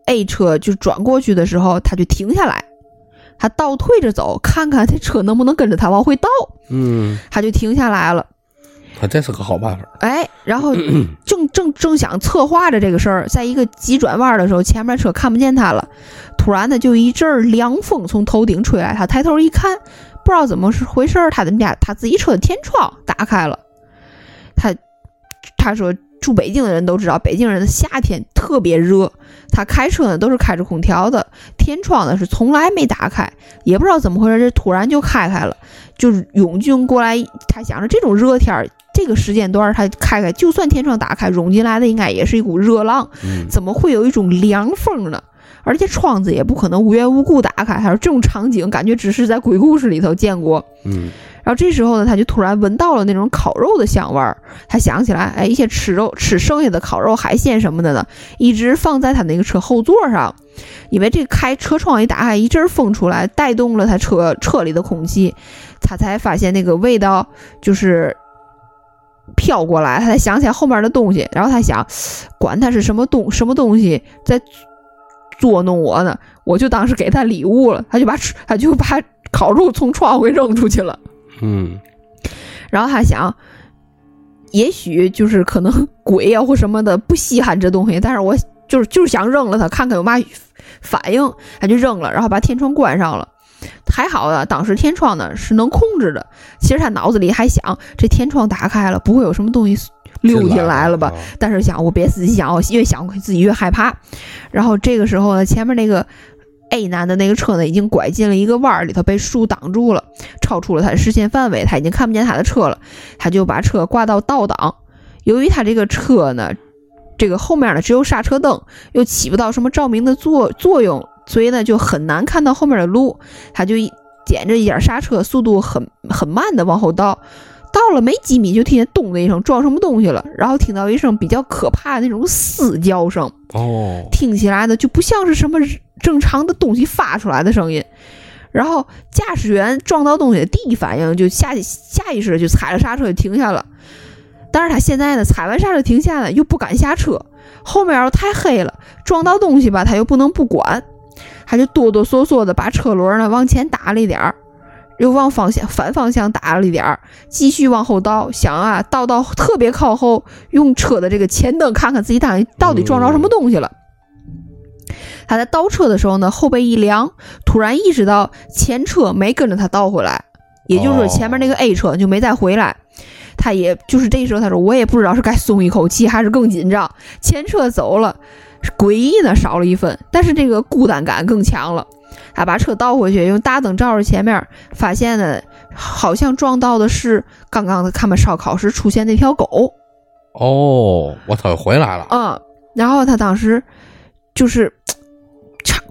A 车就转过去的时候，他就停下来。他倒退着走，看看这车能不能跟着他往回倒。嗯，他就停下来了。啊，这是个好办法。哎，然后 正正正想策划着这个事儿，在一个急转弯的时候，前面车看不见他了。突然呢，就一阵凉风从头顶吹来，他抬头一看，不知道怎么是回事儿，他的家他自己车的天窗打开了。他他说。住北京的人都知道，北京人的夏天特别热。他开车呢都是开着空调的，天窗呢是从来没打开，也不知道怎么回事，这突然就开开了，就是涌进过来。他想着这种热天儿，这个时间段他开开，就算天窗打开，涌进来的应该也是一股热浪，怎么会有一种凉风呢？而且窗子也不可能无缘无故打开。他说这种场景感觉只是在鬼故事里头见过。嗯。然后这时候呢，他就突然闻到了那种烤肉的香味儿。他想起来，哎，一些吃肉吃剩下的烤肉、海鲜什么的呢，一直放在他那个车后座上。因为这开车窗一打开，一阵风出来，带动了他车车里的空气，他才发现那个味道就是飘过来。他才想起来后面的东西。然后他想，管他是什么东什么东西在捉弄我呢，我就当是给他礼物了。他就把他就把烤肉从窗户给扔出去了。嗯，然后他想，也许就是可能鬼呀或什么的不稀罕这东西，但是我就是就是想扔了它，看看有嘛反应，他就扔了，然后把天窗关上了。还好啊，当时天窗呢是能控制的。其实他脑子里还想，这天窗打开了，不会有什么东西溜进来了吧？但是想我别自己想，我越想自己越害怕。然后这个时候呢，前面那个。A 男的那个车呢，已经拐进了一个弯儿里头，被树挡住了，超出了他的视线范围，他已经看不见他的车了。他就把车挂到倒档。由于他这个车呢，这个后面呢只有刹车灯，又起不到什么照明的作作用，所以呢就很难看到后面的路。他就捡着一点刹车，速度很很慢的往后倒。到了没几米，就听见咚的一声，撞什么东西了，然后听到一声比较可怕的那种嘶叫声。哦，听起来呢就不像是什么正常的东西发出来的声音。然后驾驶员撞到东西的第一反应就下下意识就踩了刹车就停下了。但是他现在呢，踩完刹车停下了，又不敢下车，后面又太黑了，撞到东西吧，他又不能不管，他就哆哆嗦嗦的把车轮呢往前打了一点儿。又往方向反方向打了一点儿，继续往后倒，想啊倒到特别靠后，用车的这个前灯看看自己到底到底撞着什么东西了。他在倒车的时候呢，后背一凉，突然意识到前车没跟着他倒回来，也就是说前面那个 A 车就没再回来。他也就是这时候他说我也不知道是该松一口气还是更紧张。前车走了，诡异呢少了一分，但是这个孤单感更强了。他把车倒回去，用大灯照着前面，发现呢，好像撞到的是刚刚他们烧烤时出现那条狗。哦，我操，回来了。嗯，然后他当时就是，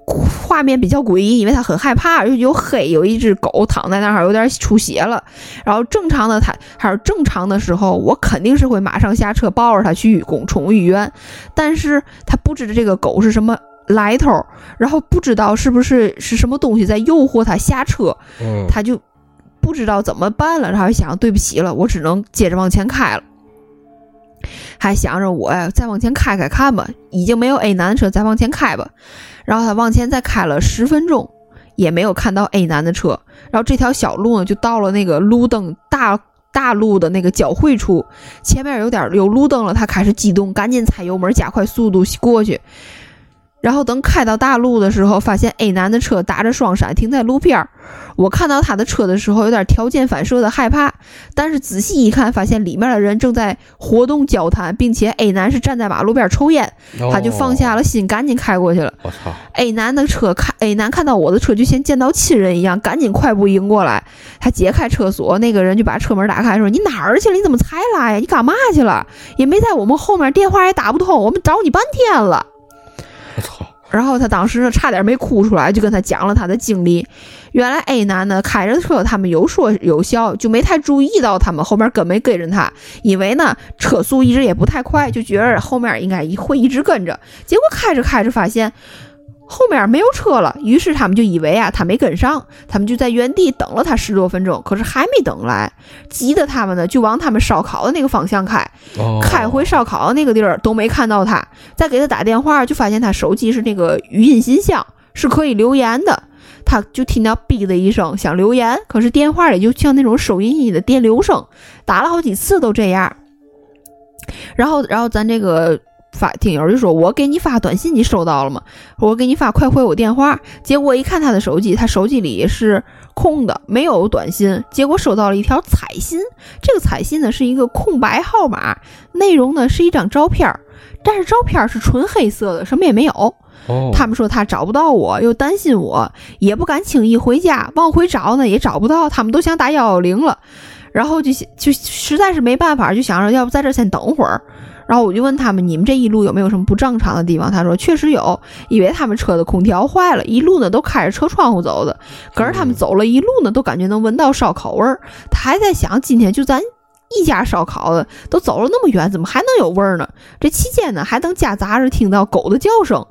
画面比较诡异，因为他很害怕，又有黑，有一只狗躺在那儿，有点出血了。然后正常的他还是正常的时候，我肯定是会马上下车抱着他去公宠物医院，但是他不知道这个狗是什么。来头，然后不知道是不是是什么东西在诱惑他下车，他就不知道怎么办了。然后想，对不起了，我只能接着往前开了。还想着我呀，再往前开开看吧。已经没有 A 男的车，再往前开吧。然后他往前再开了十分钟，也没有看到 A 男的车。然后这条小路呢，就到了那个路灯大大路的那个交汇处，前面有点有路灯了，他开始激动，赶紧踩油门加快速度过去。然后等开到大路的时候，发现 A 男的车打着双闪停在路边儿。我看到他的车的时候，有点条件反射的害怕，但是仔细一看，发现里面的人正在活动交谈，并且 A 男是站在马路边抽烟，他就放下了心，赶紧开过去了。我操！A 男的车看 A 男看到我的车，就像见到亲人一样，赶紧快步迎过来。他解开车锁，那个人就把车门打开，说：“你哪儿去了？你怎么才来呀？你干嘛去了？也没在我们后面，电话也打不通，我们找你半天了。” 然后他当时呢，差点没哭出来，就跟他讲了他的经历。原来 A 男呢开着车，他们有说有笑，就没太注意到他们后面跟没跟着他，因为呢车速一直也不太快，就觉着后面应该会一直跟着。结果开着开着发现后面没有车了，于是他们就以为啊他没跟上，他们就在原地等了他十多分钟，可是还没等来，急得他们呢就往他们烧烤的那个方向开。哦开回烧烤的那个地儿都没看到他，再给他打电话，就发现他手机是那个语音信箱，是可以留言的。他就听到哔的一声，想留言，可是电话里就像那种收音机的电流声，打了好几次都这样。然后，然后咱这个发听友就说：“我给你发短信，你收到了吗？我给你发，快回我电话。”结果一看他的手机，他手机里是空的，没有短信。结果收到了一条彩信，这个彩信呢是一个空白号码，内容呢是一张照片儿，但是照片儿是纯黑色的，什么也没有。哦，他们说他找不到我，又担心我，也不敢轻易回家，往回找呢也找不到，他们都想打幺幺零了，然后就就实在是没办法，就想着要不在这儿先等会儿。然后我就问他们，你们这一路有没有什么不正常的地方？他说确实有，以为他们车的空调坏了，一路呢都开着车窗户走的，可是他们走了一路呢，都感觉能闻到烧烤味儿。他还在想，今天就咱一家烧烤的，都走了那么远，怎么还能有味儿呢？这期间呢，还能夹杂着听到狗的叫声。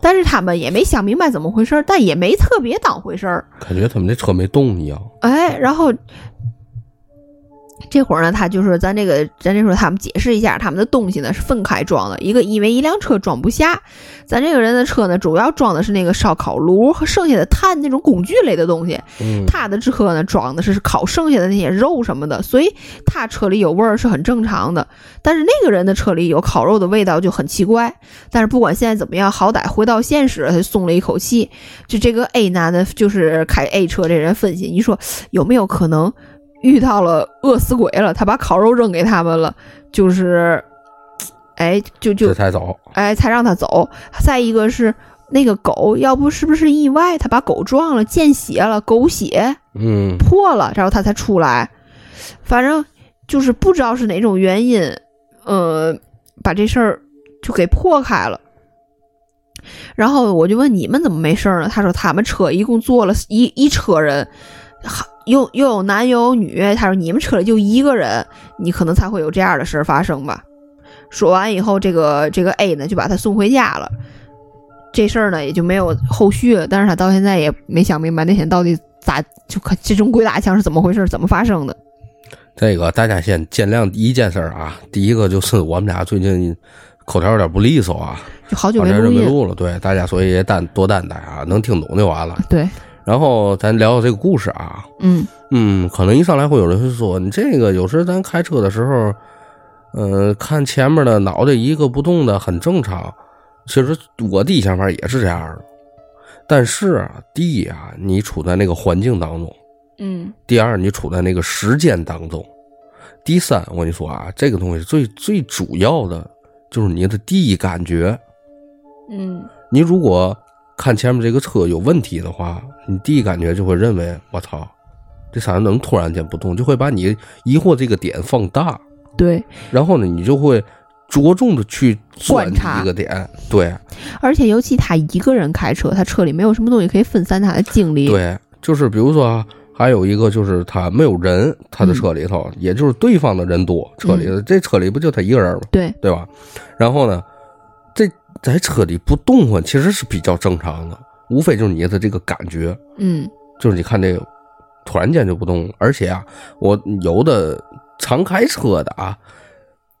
但是他们也没想明白怎么回事儿，但也没特别当回事儿。感觉他们这车没动一样。哎，然后这会儿呢，他就是咱这个，咱这时候他们解释一下，他们的东西呢是分开装的，一个因为一辆车装不下，咱这个人的车呢主要装的是那个烧烤炉和剩下的炭那种工具类的东西，嗯，他的车呢装的是烤剩下的那些肉什么的，所以他车里有味儿是很正常的。但是那个人的车里有烤肉的味道就很奇怪。但是不管现在怎么样，好歹回到现实，他就松了一口气。就这个 A 男的，就是开 A 车这人分析，你说有没有可能遇到了饿死鬼了？他把烤肉扔给他们了，就是，哎，就就才走。哎，才让他走。再一个是那个狗，要不是不是意外，他把狗撞了，见血了，狗血嗯，破了，然后他才出来。反正就是不知道是哪种原因，呃，把这事儿就给破开了。然后我就问你们怎么没事儿呢？他说他们车一共坐了一一车人，好又又有男又有女。他说你们车里就一个人，你可能才会有这样的事儿发生吧。说完以后，这个这个 A 呢就把他送回家了。这事儿呢也就没有后续了，但是他到现在也没想明白那天到底咋就可这种鬼打墙是怎么回事，怎么发生的。这个大家先见谅一件事儿啊，第一个就是我们俩最近口条有点不利索啊，就好久没录了，对大家所以也担多担待啊，能听懂就完了。对，然后咱聊聊这个故事啊，嗯嗯，可能一上来会有人会说，你这个有时咱开车的时候，呃，看前面的脑袋一个不动的很正常。其实我第一想法也是这样的，但是啊，第一啊，你处在那个环境当中。嗯第二，你处在那个时间当中；第三，我跟你说啊，这个东西最最主要的就是你的第一感觉。嗯你如果看前面这个车有问题的话，你第一感觉就会认为我操，这咋能突然间不动？就会把你疑惑这个点放大，对，然后呢，你就会着重的去钻观察一个点。对而且尤其他一个人开车，他车里没有什么东西可以分散他的精力。，对，就是比如说啊。还有一个就是他没有人，他的车里头，也就是对方的人多，车里这车里不就他一个人吗？对，对吧？然后呢，这在车里不动换其实是比较正常的，无非就是你的这个感觉，嗯。就是你看这个突然间就不动了，而且啊，我有的常开车的啊，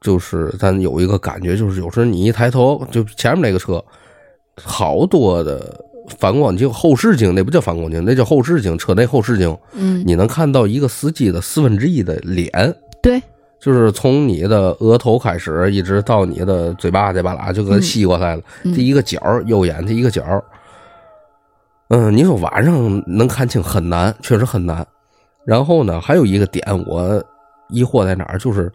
就是咱有一个感觉，就是有时候你一抬头，就前面那个车，好多的反光镜、后视镜，那不叫反光镜，那叫后视镜，车内后视镜，嗯，你能看到一个司机的四分之一的脸。对，就是从你的额头开始，一直到你的嘴巴这巴拉，就跟吸过来了。嗯这一个角，右眼这一个角。嗯，你说晚上能看清很难，确实很难。然后呢，还有一个点我疑惑在哪儿，就是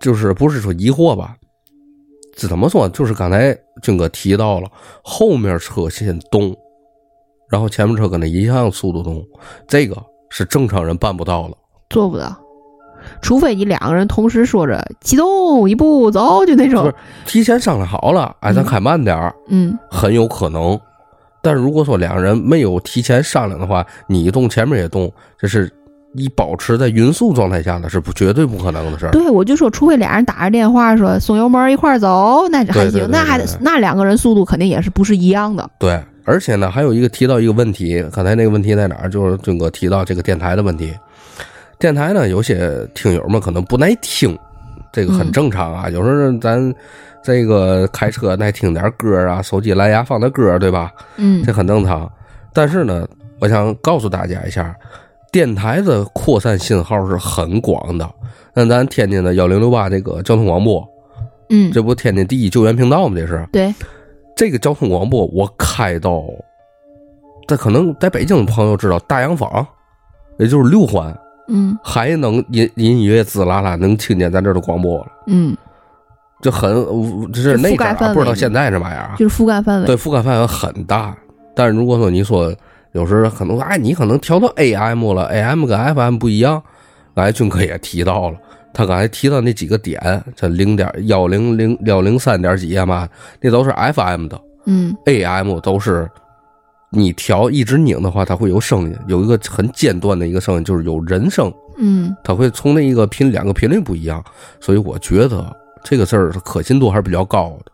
就是不是说疑惑吧？这怎么说？就是刚才军哥提到了，后面车先动，然后前面车跟他一样速度动，这个是正常人办不到了。做不到，除非你两个人同时说着启动一步走，就那种不是，提前商量好了，哎，咱嗯开慢点儿，嗯很有可能。但如果说两个人没有提前商量的话，你一动前面也动，这是以保持在匀速状态下的是不绝对不可能的事儿。对，我就说，除非俩人打着电话说松油门一块儿走，那还行，对对对那还那两个人速度肯定也是不是一样的。对，而且呢，还有一个提到一个问题，刚才那个问题在哪儿？就是军哥提到这个电台的问题。电台呢，有些听友们可能不耐听，这个很嗯正常啊。有时候咱这个开车爱听点歌啊，手机蓝牙放的歌，对吧？嗯这很正常。但是呢，我想告诉大家一下，电台的扩散信号是很广的。那咱天津的幺零六八这个交通广播，嗯，这不天津第一救援频道吗？这是对，这个交通广播，我开到，这可能在北京的朋友知道大洋坊，也就是六环，嗯还能隐隐约滋啦啦能听见咱这儿的广播了。嗯，这很，这是那阵儿不知道现在这玩意儿啊。就是覆盖范围。对，覆盖范围很大。但是如果说你说有时可能哎，你可能调到 AM 了，AM 跟 FM 不一样。刚才军哥也提到了，他刚才提到那几个点，这零点幺零零幺零三点几啊嘛，那都是 FM 的嗯，AM 都是你调一直拧的话，它会有声音，有一个很间断的一个声音，就是有人声，嗯它会从那一个频两个频率不一样，所以我觉得这个事儿可信度还是比较高的。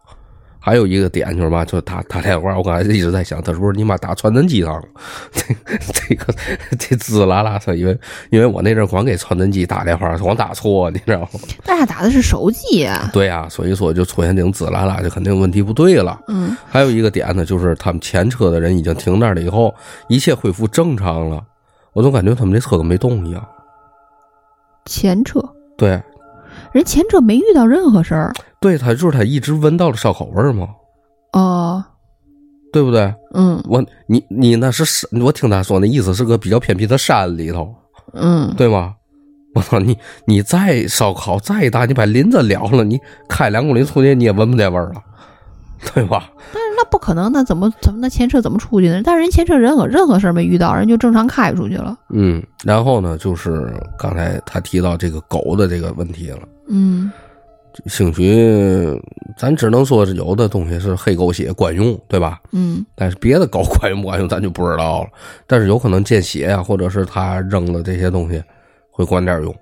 还有一个点就是嘛，就是打打电话，我刚才一直在想，他是不是你妈打传真机上了？这这个这滋啦啦声，因为因为我那阵儿光给传真机打电话，光打错，你知道吗？但是他打的是手机啊。对呀、所以说就出现这种滋啦啦，就肯定问题不对了。嗯还有一个点呢，就是他们前车的人已经停那儿了以后，一切恢复正常了，我总感觉他们这车跟没动一样。前车，对，人前车没遇到任何事儿。对他就是他一直闻到了烧烤味儿嘛，哦，对不对？嗯我你你那是山，我听他说那意思是个比较偏僻的山里头，嗯，对吗？我操你你再烧烤再大，你把林子燎了，你开两公里出去你也闻不见味儿了，对吧？但是那不可能，那怎么怎么那前车怎么出去呢？但是人前车任何任何事儿没遇到，人就正常开出去了。嗯，然后呢，就是刚才他提到这个狗的这个问题了。嗯兴许咱只能说是有的东西是黑狗血管用，对吧？嗯但是别的狗管用不管用，咱就不知道了。但是有可能见血呀、或者是他扔的这些东西会管点用。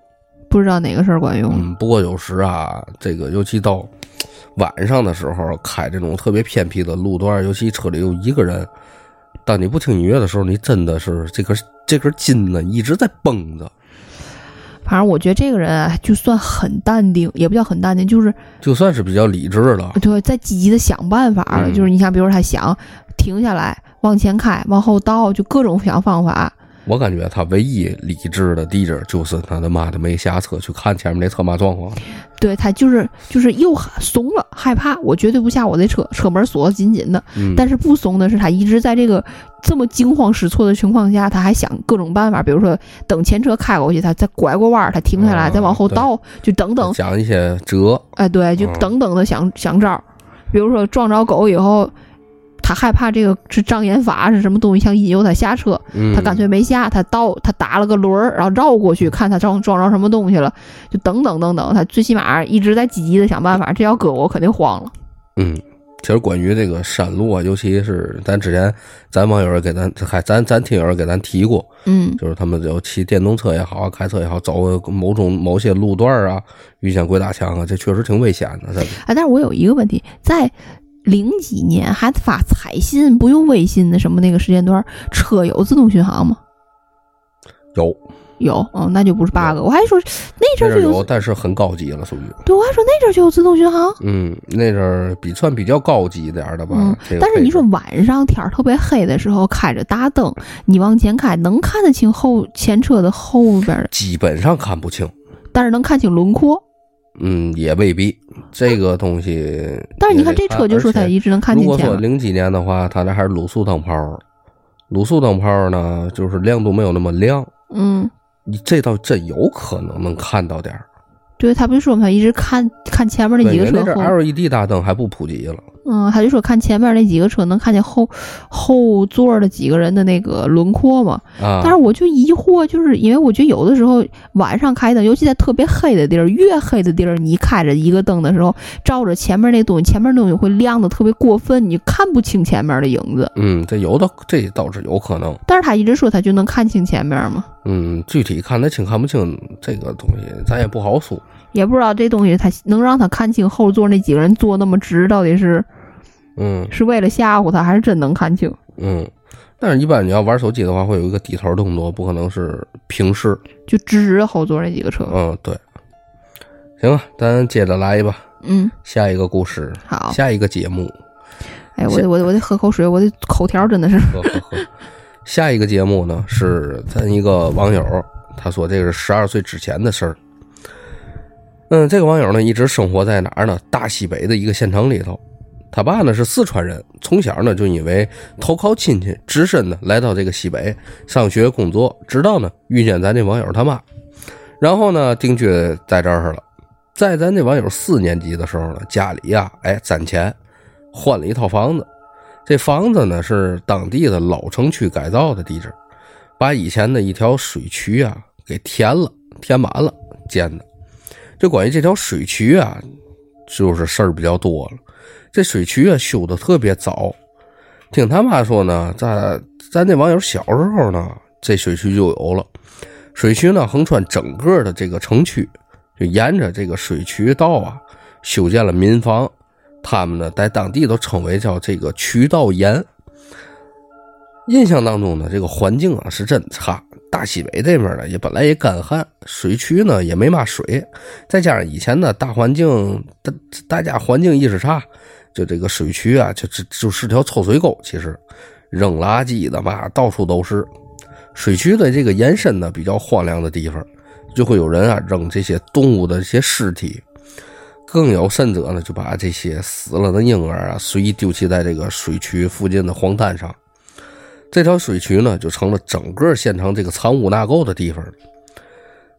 不知道哪个事儿管用。嗯，不过有时啊，这个尤其到晚上的时候开这种特别偏僻的路段，尤其车里有一个人，当你不听音乐的时候，你真的是这根这根筋呢一直在绷着。反正我觉得这个人啊，就算很淡定，也不叫很淡定，就是就算是比较理智了，对在积极的想办法了。嗯就是你像，比如说他想停下来，往前开，往后倒，就各种想方法。我感觉他唯一理智的地方就是他他妈的没下车去看前面那车嘛状况。对他就是就是又怂了，害怕，我绝对不下我这车，车门锁得紧紧的。嗯，但是不怂的是，他一直在这个这么惊慌失措的情况下，他还想各种办法，比如说等前车开过去，他再拐过弯儿，他停下来，啊再往后倒，就等等，想一些辙，哎，对，就嗯等等的想想招儿。比如说撞着狗以后，他害怕这个是障眼法是什么东西，想引诱他下车，嗯，他干脆没下，他倒他打了个轮儿，然后绕过去看他撞撞着什么东西了，就等等等等，他最起码一直在积极的想办法。这要搁我，肯定慌了。嗯，其实关于这个山路啊，尤其是咱之前咱网友给咱还咱咱听友给咱提过，嗯就是他们有骑电动车也好，开车也好，走某种某些路段啊，遇见鬼打墙啊，这确实挺危险的。这个哎，但是我有一个问题，在零几年还发彩信不用微信的什么那个时间段，车有自动巡航吗？有有，嗯，那就不是 bug。我还说那阵儿就有，但是很高级了，属于。对，我还说那阵儿就有自动巡航。嗯，那阵儿比算比较高级一点儿的吧。嗯但是你说晚上天儿特别黑的时候，开着大灯，你往前开，能看得清后前车的后边的。基本上看不清，但是能看清轮廓。嗯，也未必，这个东西。但是你看这车，就说它一直能看进去如果说零几年的话，它那还是卤素灯泡，卤素灯泡呢，就是亮度没有那么亮。嗯，你这倒真有可能能看到点儿。对他不是说嘛，他一直看看前面那几个车后。那 LED 大灯还不普及了。嗯，他就说看前面那几个车能看见后后座的几个人的那个轮廓嘛。啊。但是我就疑惑，就是因为我觉得有的时候晚上开灯，尤其在特别黑的地儿，越黑的地儿，你开着一个灯的时候，照着前面那东西，前面东西会亮的特别过分，你看不清前面的影子。嗯，这有的这倒是有可能。但是他一直说他就能看清前面嘛。嗯，具体看得清看不清这个东西，咱也不好说。也不知道这东西他能让他看清后座那几个人坐那么直，到底是，嗯，是为了吓唬他，还是真能看清？嗯，但是一般你要玩手机的话，会有一个低头动作，不可能是平视，就直直后座那几个车。嗯，对。行了，咱接着来吧。嗯，下一个故事，好，下一个节目。哎，我得我得我得喝口水，我的口条真的是。下一个节目呢，是咱一个网友，他说这个是十二岁之前的事儿。嗯，这个网友呢，一直生活在哪儿呢？大西北的一个县城里头。他爸呢是四川人，从小呢就因为投靠亲戚，只身呢来到这个西北上学工作，直到呢遇见咱这网友他妈，然后呢定居在这儿了。在咱这网友四年级的时候呢，家里呀，哎攒钱换了一套房子。这房子呢是当地的老城区改造的地址，把以前的一条水渠啊给填了，填满了建的。这关于这条水渠啊，就是事儿比较多了。这水渠啊修的特别早，听他妈说呢，在咱这网友小时候呢，这水渠就有了。水渠呢横穿整个的这个城区，就沿着这个水渠道啊修建了民房。他们呢在当地都称为叫这个渠道盐。印象当中呢，这个环境啊是真差。大西北这边呢，也本来也干旱，水渠呢也没嘛水，再加上以前的大环境，大大家环境意识差，就这个水渠啊，就就就是条臭水沟。其实扔垃圾的嘛，到处都是。水渠的这个延伸呢，比较荒凉的地方，就会有人啊扔这些动物的这些尸体，更有甚者呢，就把这些死了的婴儿啊随意丢弃在这个水渠附近的荒滩上。这条水渠呢，就成了整个县城这个藏污纳垢的地方。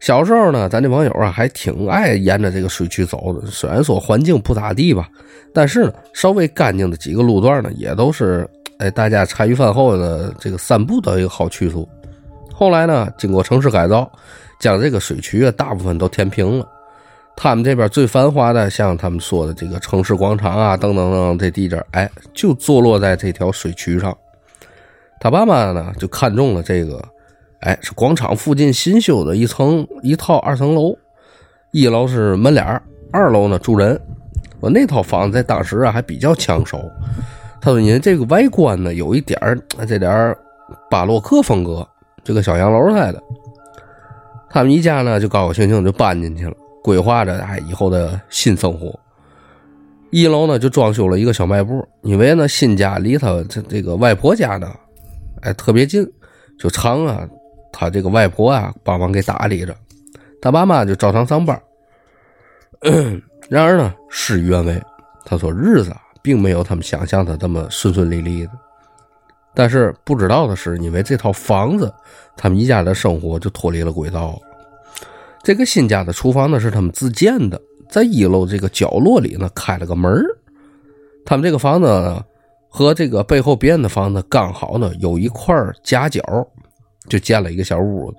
小时候呢，咱这网友啊，还挺爱沿着这个水渠走的。虽然说环境不咋地吧，但是呢，稍微干净的几个路段呢，也都是哎大家茶余饭后的这个散步的一个好去处。后来呢，经过城市改造，将这个水渠啊大部分都填平了。他们这边最繁华的，像他们说的这个城市广场啊，等等等等，这地界哎，就坐落在这条水渠上。他爸妈呢就看中了这个，哎，是广场附近新修的一层一套二层楼，一楼是门脸二楼呢住人。我那套房子在当时啊还比较抢手。他说：“你这个外观呢有一点儿这点儿巴洛克风格，就跟小洋楼似的。”他们一家呢就高高兴兴就搬进去了，规划着哎以后的新生活。一楼呢就装修了一个小卖部，因为呢新家离他这这个外婆家呢。哎，特别近，就常啊，他这个外婆啊帮忙给打理着，他爸妈就照常上班。然而呢，事与愿违，他说日子并没有他们想象的这么顺顺利利的。但是不知道的是，因为这套房子，他们一家的生活就脱离了轨道。这个新家的厨房呢是他们自建的，在一楼这个角落里呢开了个门他们这个房子。和这个背后别人的房子刚好呢，有一块夹角，就建了一个小屋子。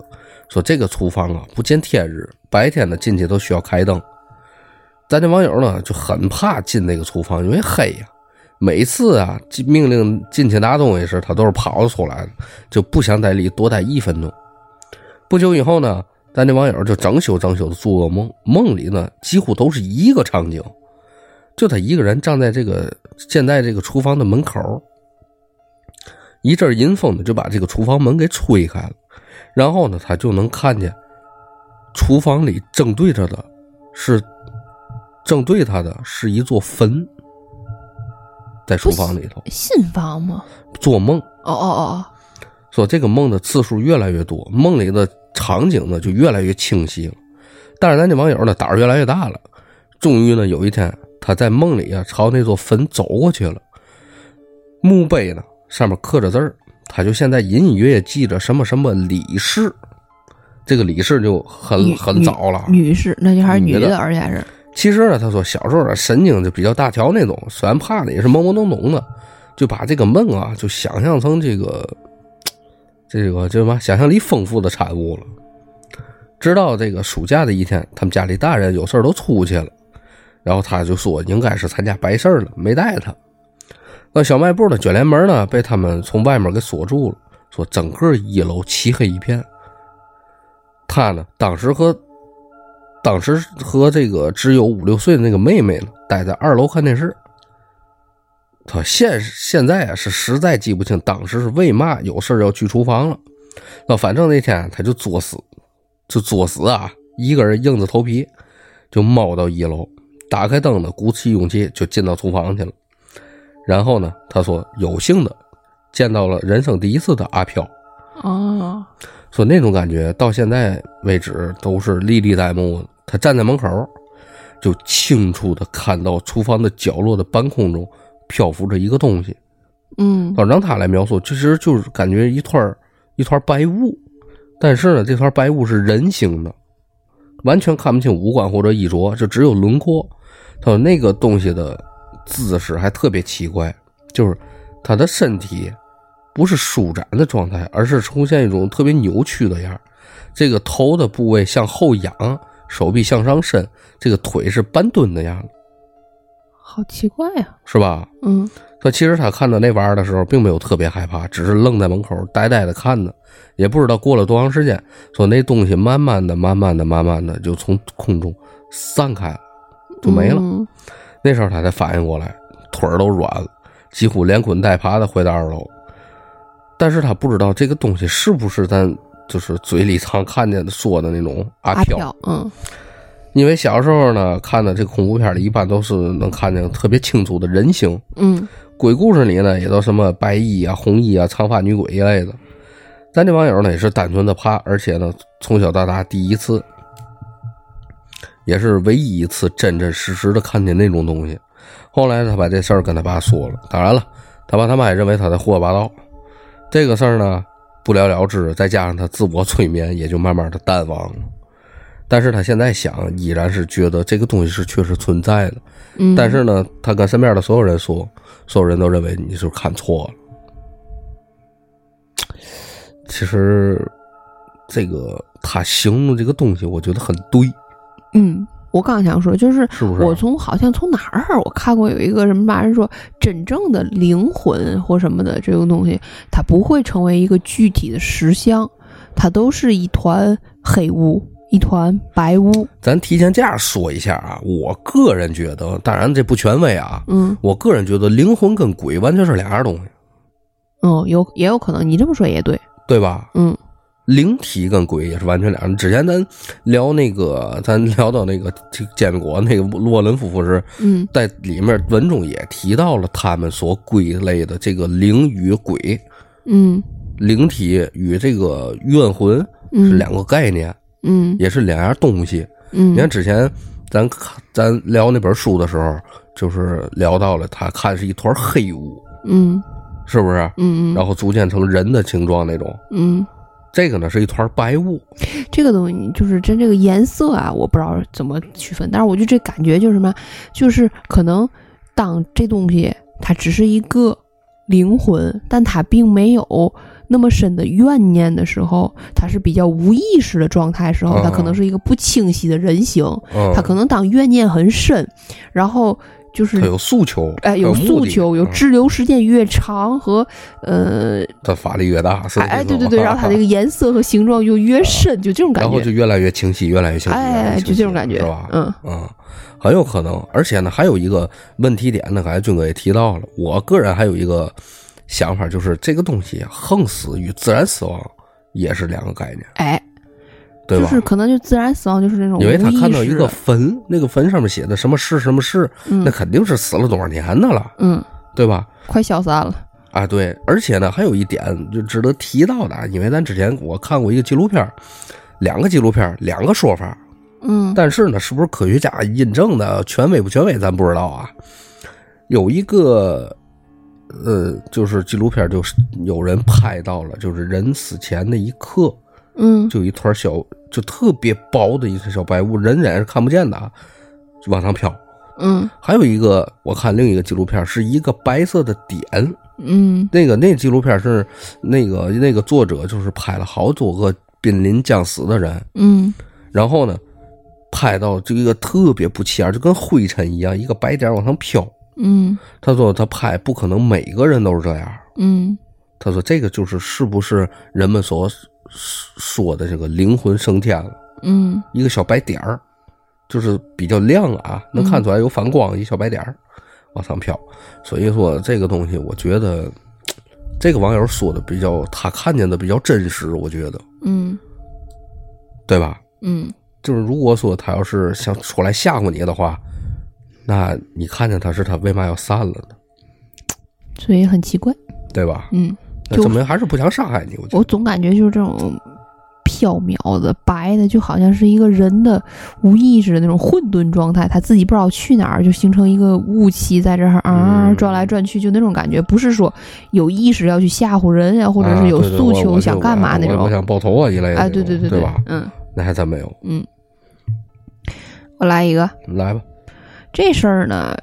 说这个厨房啊，不见天日，白天呢进去都需要开灯。咱这网友呢就很怕进那个厨房，因为黑呀。每次啊命令进去拿东西时，他都是跑出来的，就不想在里多待一分钟。不久以后呢，咱这网友就整宿整宿的做噩梦，梦里呢几乎都是一个场景。就他一个人站在这个现在这个厨房的门口，一阵阴风呢就把这个厨房门给吹开了，然后呢他就能看见厨房里正对着的是正对他的是一座坟，在厨房里头新房吗？做梦哦哦哦，说这个梦的次数越来越多，梦里的场景呢就越来越清晰了。但是咱这网友呢胆儿越来越大了，终于呢有一天他在梦里啊朝那座坟走过去了，墓碑呢上面刻着字儿，他就现在隐隐约约记着什么什么李氏，这个李氏就很很早了。女士，那就还是女女的。的，而且是。其实呢，他说小时候的神经就比较大条那种，虽然怕的也是懵懵懂懂的，就把这个梦啊就想象成这个这个叫什么想象力丰富的产物了。直到这个暑假的一天，他们家里大人有事儿都出去了，然后他就说应该是参加白事儿了，没带他。那小卖部的卷帘门呢，被他们从外面给锁住了，说整个一楼漆黑一片。他呢，当时和当时和这个只有五六岁的那个妹妹呢，待在二楼看电视。他现现在啊是实在记不清当时是为嘛有事要去厨房了。那反正那天他就作死，就作死啊，一个人硬着头皮就猫到一楼，打开灯呢，鼓起勇气就进到厨房去了。然后呢，他说有幸的见到了人生第一次的阿飘。哦，说那种感觉到现在为止都是历历在目的。他站在门口，就清楚的看到厨房的角落的半空中漂浮着一个东西。嗯要让他来描述，其实就是感觉一团一团白雾，但是呢，这团白雾是人形的，完全看不清五官或者衣着，就只有轮廓。他说那个东西的姿势还特别奇怪，就是他的身体不是舒展的状态，而是呈现一种特别扭曲的样儿这个头的部位向后仰，手臂向上伸，这个腿是半蹲的样子，好奇怪呀、是吧？嗯他其实他看到那玩意儿的时候，并没有特别害怕，只是愣在门口呆呆的看呢，也不知道过了多长时间，说那东西慢慢的、慢慢的、慢慢的就从空中散开了，就没了。嗯那时候他才反应过来，腿儿都软了，几乎连滚带爬的回到二楼。但是他不知道这个东西是不是咱就是嘴里常看见的说的那种阿飘，阿飘，嗯因为小时候呢看的这恐怖片里一般都是能看见特别清楚的人形，嗯鬼故事里呢，也都什么白衣啊、红衣啊、长发女鬼一类的。咱这网友呢也是单纯的怕，而且呢从小到大第一次，也是唯一一次真真实实的看见那种东西。后来他把这事儿跟他爸说了，当然了，他爸他妈也认为他在胡说八道。这个事儿呢不了了之，再加上他自我催眠，也就慢慢的淡忘了。但是他现在想，依然是觉得这个东西是确实存在的。嗯，但是呢，他跟身边的所有人说，所有人都认为你是看错了。其实，这个他形容这个东西，我觉得很对，嗯，我刚想说，就是是不是？我从好像从哪儿我看过有一个什么吧，人说真正的灵魂或什么的这种东西，它不会成为一个具体的实像，它都是一团黑雾，一团白雾。咱提前这样说一下啊，我个人觉得，当然这不权威啊，嗯我个人觉得灵魂跟鬼完全是两样东西，嗯，有也有可能，你这么说也对。对吧？嗯灵体跟鬼也是完全两样。之前咱聊那个，咱聊到那个煎饼果那个洛伦夫妇时，嗯在里面文中也提到了他们所归类的这个灵与鬼，嗯灵体与这个怨魂是嗯两个概念，嗯也是两样东西。嗯，你看之前咱看咱聊那本书的时候，就是聊到了他看是一团黑雾，嗯是不是？嗯嗯，然后逐渐成人的形状那种。嗯。这个呢是一团白雾，这个东西就是真这个颜色啊，我不知道怎么区分，但是我就这感觉就是什么，就是可能当这东西它只是一个灵魂，但它并没有那么深的怨念的时候，它是比较无意识的状态时候，它可能是一个不清晰的人形，嗯，它可能当怨念很深，然后就是他有诉求，哎有诉求，有嗯滞留时间越长和呃他法力越大，是哎哎对对对，然后它这个颜色和形状就越深，就这种感觉。然后就越来越清晰，越来越清晰，哎，就这种感觉，是吧？嗯嗯，很有可能。而且呢，还有一个问题点呢，刚才军哥也提到了，我个人还有一个想法，就是这个东西横死与自然死亡也是两个概念，哎，对吧？就是可能就自然死亡，就是那种因为他看到一个坟，那个坟上面写的什么事什么事，嗯那肯定是死了多少年的了，嗯，对吧？快消散了，啊，对，而且呢，还有一点就值得提到的啊，因为咱之前我看过一个纪录片，两个纪录片，两个说法。嗯但是呢，是不是科学家印证的，权威不权威，咱不知道啊。有一个，呃，就是纪录片，就是有人拍到了，就是人死前的一刻，嗯。就一团小，就特别薄的一层小白雾，人眼是看不见的啊，就往上飘。嗯。还有一个，我看另一个纪录片是一个白色的点，嗯。那个那纪录片是那个那个作者就是拍了好多个濒临将死的人，嗯。然后呢，拍到这个特别不起眼，就跟灰尘一样，一个白点往上飘。嗯。他说他拍不可能每个人都是这样。嗯。他说这个就是是不是人们所说的这个灵魂升天了，嗯一个小白点儿，就是比较亮啊，能看出来有反光，一小白点儿往上飘。所以说这个东西，我觉得这个网友说的比较，他看见的比较真实，我觉得，嗯对吧？嗯就是如果说他要是想出来吓唬你的话，那你看见他是他为嘛要散了呢？所以很奇怪。对吧？嗯，就那怎么还是不想伤害你。我我总感觉就是这种缥缈的白的，就好像是一个人的无意识的那种混沌状态，他自己不知道去哪儿，就形成一个雾气在这儿啊嗯转来转去，就那种感觉，不是说有意识要去吓唬人呀，或者是有诉求想干嘛那种。想爆头啊一类的。哎，对对对对吧？嗯那还真没有。嗯，我来一个来吧，这事儿呢，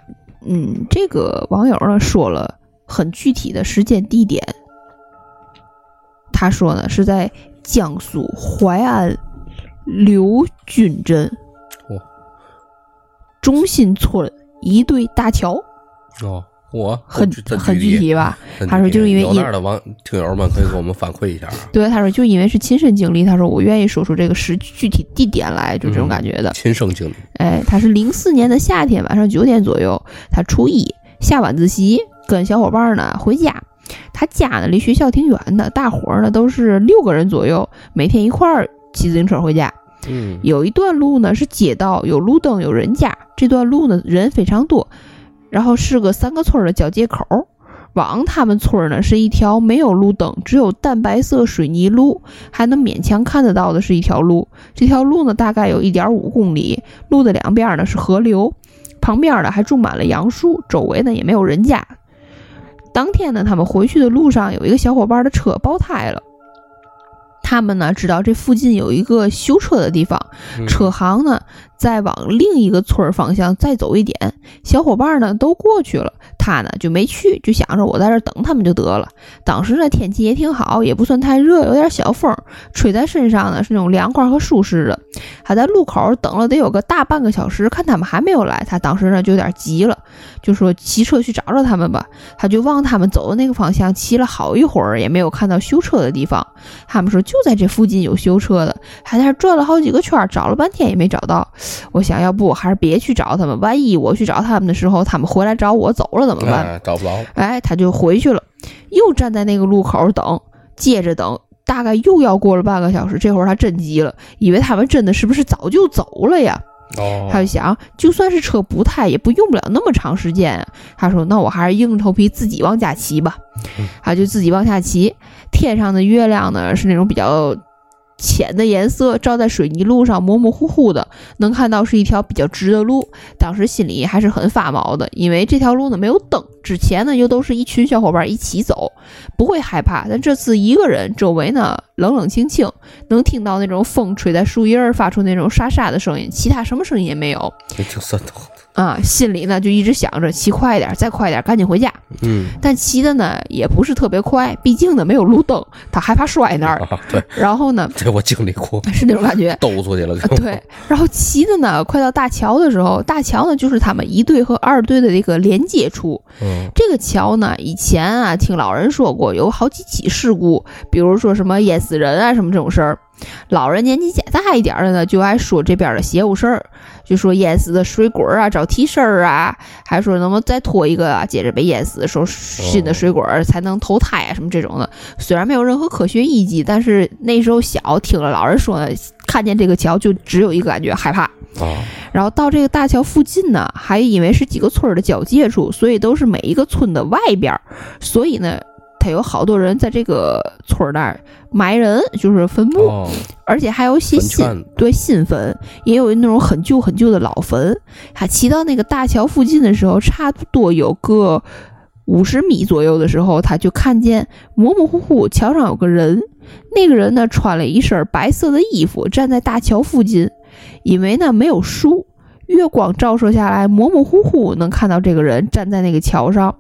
嗯，这个网友呢说了很具体的时间地点，他说呢是在江苏淮安刘军镇嚯中心村一对大桥，哦，我很很具体吧？他说就是因为有那儿的网听友们可以给我们反馈一下啊。对，他说就因为是亲身经历，他说我愿意说出这个实具体地点来，就这种感觉的。亲身经历，哎，他是零四年的夏天晚上九点左右，他初一下晚自习，跟小伙伴呢回家。他家呢离学校挺远的，大伙儿呢都是六个人左右，每天一块儿骑自行车回家。嗯有一段路呢是街道，有路灯，有人家。这段路呢人非常多，然后是个三个村儿的交界口儿。往他们村儿呢是一条没有路灯，只有淡白色水泥路，还能勉强看得到的是一条路。这条路呢大概有一点五公里，路的两边呢是河流，旁边呢还种满了杨树，周围呢也没有人家。当天呢，他们回去的路上有一个小伙伴的车爆胎了。他们呢知道这附近有一个修车的地方，嗯车行呢再往另一个村儿方向再走一点，小伙伴呢都过去了，他呢就没去，就想着我在这等他们就得了。当时呢天气也挺好，也不算太热，有点小风，吹在身上呢是那种凉快和舒适的。他在路口等了得有个大半个小时，看他们还没有来，他当时呢就有点急了，就说骑车去找找他们吧。他就往他们走的那个方向骑了好一会儿，也没有看到修车的地方。他们说就在这附近有修车的，还在那转了好几个圈，找了半天也没找到。我想要不还是别去找他们，万一我去找他们的时候，他们回来找我走了怎么办？哎找不着了，哎，他就回去了，又站在那个路口等，接着等，大概又要过了半个小时。这会儿他真急了，以为他们真的是不是早就走了呀？哦，他就想，就算是车补胎，也不用不了那么长时间啊。他说：“那我还是硬着头皮自己往家骑吧。嗯”他就自己往下骑。天上的月亮呢，是那种比较浅的颜色，照在水泥路上，模模糊糊的，能看到是一条比较直的路。当时心里还是很发毛的，因为这条路呢没有灯，之前呢又都是一群小伙伴一起走，不会害怕。但这次一个人，周围呢冷冷清清，能听到那种风吹在树叶儿发出那种沙沙的声音，其他什么声音也没有。这挺瘆得慌。啊，心里呢就一直想着骑快一点，再快一点，赶紧回家。嗯但骑的呢也不是特别快，毕竟呢没有路灯，他害怕摔那儿。啊，对，然后呢这我经历过，是那种感觉，兜出去了就。对。然后骑的呢快到大桥的时候，大桥呢就是他们一队和二队的这个连接处。嗯这个桥呢以前啊听老人说过有好几起事故，比如说什么淹死人啊什么这种事儿。老人年纪加大一点的呢，就爱说这边的邪乎事儿，就说淹死的水鬼儿啊，找替身儿啊，还说能不能再拖一个啊，接着被淹死，说新的水鬼儿才能投胎啊，什么这种的。虽然没有任何科学依据，但是那时候小，听了老人说呢，看见这个桥就只有一个感觉害怕。啊，然后到这个大桥附近呢，还因为是几个村儿的交界处，所以都是每一个村的外边儿，所以呢。他有好多人在这个村儿那儿埋人，就是坟墓，哦，而且还有一些新对新坟，也有那种很旧很旧的老坟。他骑到那个大桥附近的时候，差不多有个五十米左右的时候，他就看见模模糊糊桥上有个人。那个人呢，穿了一身白色的衣服，站在大桥附近。因为呢没有树，月光照射下来，模模糊糊能看到这个人站在那个桥上，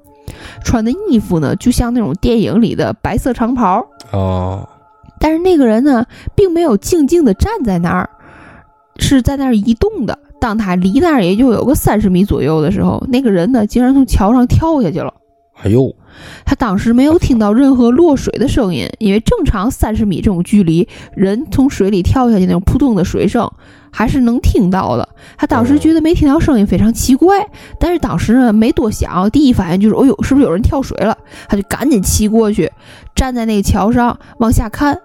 穿的衣服呢就像那种电影里的白色长袍。哦，但是那个人呢，并没有静静地站在那儿，是在那儿移动的。当他离那儿也就有个三十米左右的时候，那个人呢，竟然从桥上跳下去了。哎呦，他当时没有听到任何落水的声音，因为正常三十米这种距离，人从水里跳下去那种扑通的水声还是能听到的。他当时觉得没听到声音非常奇怪，但是当时呢没多想，第一反应就是，哦呦，是不是有人跳水了？他就赶紧骑过去，站在那个桥上往下看。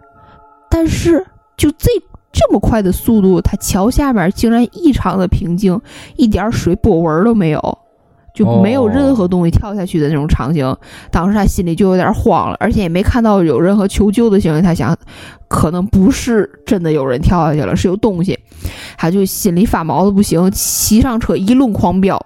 但是就这这么快的速度，他桥下面竟然异常的平静，一点水波纹都没有。就没有任何东西跳下去的那种场景，当时他心里就有点慌了，而且也没看到有任何求救的行为。他想，可能不是真的有人跳下去了，是有东西，他就心里发毛的不行，骑上车一路狂飙。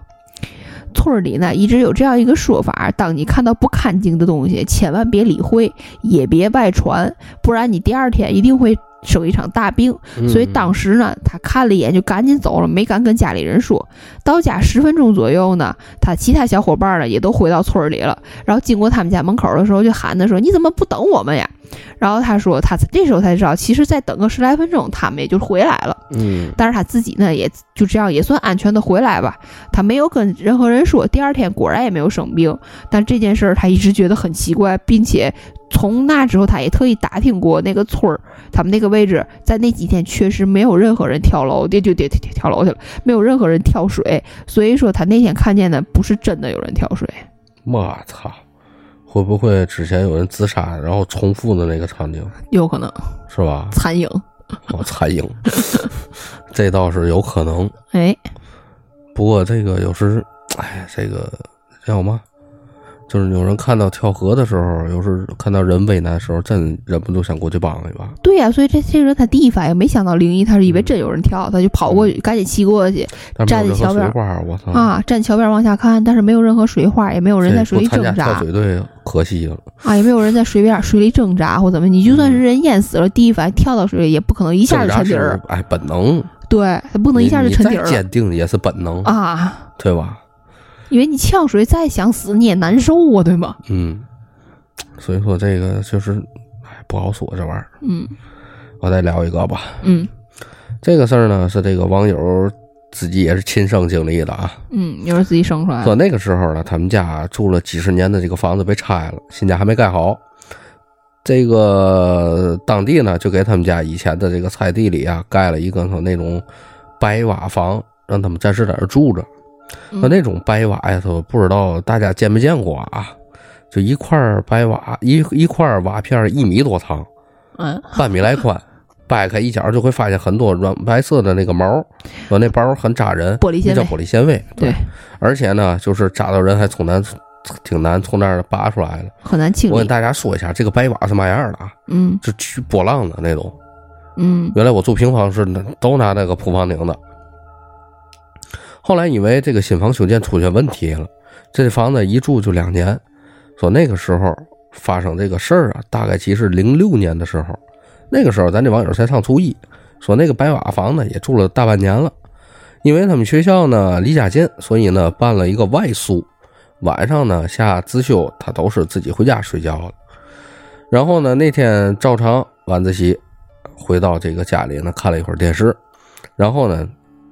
村里呢一直有这样一个说法：当你看到不干净的东西，千万别理会，也别外传，不然你第二天一定会。生一场大病，所以当时呢，他看了一眼就赶紧走了，没敢跟家里人说。到家十分钟左右呢，他其他小伙伴呢也都回到村里了。然后经过他们家门口的时候，就喊他说：“你怎么不等我们呀？”然后他说：“他这时候才知道，其实再等个十来分钟，他们也就回来了。嗯，但是他自己呢，也就这样也算安全的回来吧。他没有跟任何人说，第二天果然也没有生病。但这件事儿他一直觉得很奇怪，并且。从那之后，他也特意打听过那个村儿，他们那个位置，在那几天确实没有任何人跳楼，跌就跌跌跳楼去了，没有任何人跳水，所以说他那天看见的不是真的有人跳水。我操，会不会之前有人自杀，然后重复的那个场景？有可能是吧？残影，哦，残影，这倒是有可能。哎，不过这个有时，哎，这个叫什么？就是有人看到跳河的时候，有时看到人为难的时候，真忍不住想过去帮一把。对呀，所以这这个人他第一反应没想到灵异，他是以为真有人跳，他就跑过去，赶紧骑过去，站在桥边我操啊，站桥边往下看，但是没有任何水花，也没有人在水里挣扎。跳水队可惜了啊，也没有人在水边水里挣扎或怎么，你就算是人淹死了，第一反应跳到水里，也不可能一下就沉底儿。哎，本能。对他不能一下就沉底儿。坚定也是本能啊，对吧？因为你呛水再想死你也难受啊，对吗？嗯，所以说这个就是，哎，不好说这玩意儿。嗯，我再聊一个吧。嗯，这个事儿呢是这个网友自己也是亲身经历的啊。嗯，也是自己生出来的。说那个时候呢，他们家住了几十年的这个房子被拆了，新家还没盖好。这个当地呢就给他们家以前的这个菜地里啊盖了一个说那种白瓦房，让他们暂时在这住着。那那种白瓦呀，都不知道大家见没见过啊？就一块白瓦，一一块瓦片一米多长，嗯，半米来宽，掰开一角就会发现很多软白色的那个毛，说那包很扎人，玻璃纤维，叫玻璃纤维。对，而且呢，就是扎到人还从难，挺难从那儿拔出来的，很难清理。我跟大家说一下，这个白瓦是嘛样的啊？嗯，是去波浪的那种。嗯，原来我住平房是都拿那个铺房顶的。后来因为这个新房修建出现问题了，这房子一住就两年。说那个时候发生这个事儿啊，大概其实零六年的时候，那个时候咱这网友才上初一。说那个白瓦房呢也住了大半年了，因为他们学校呢离家近，所以呢办了一个外宿，晚上呢下自修他都是自己回家睡觉了。然后呢那天照常晚自习，回到这个家里呢看了一会儿电视，然后呢。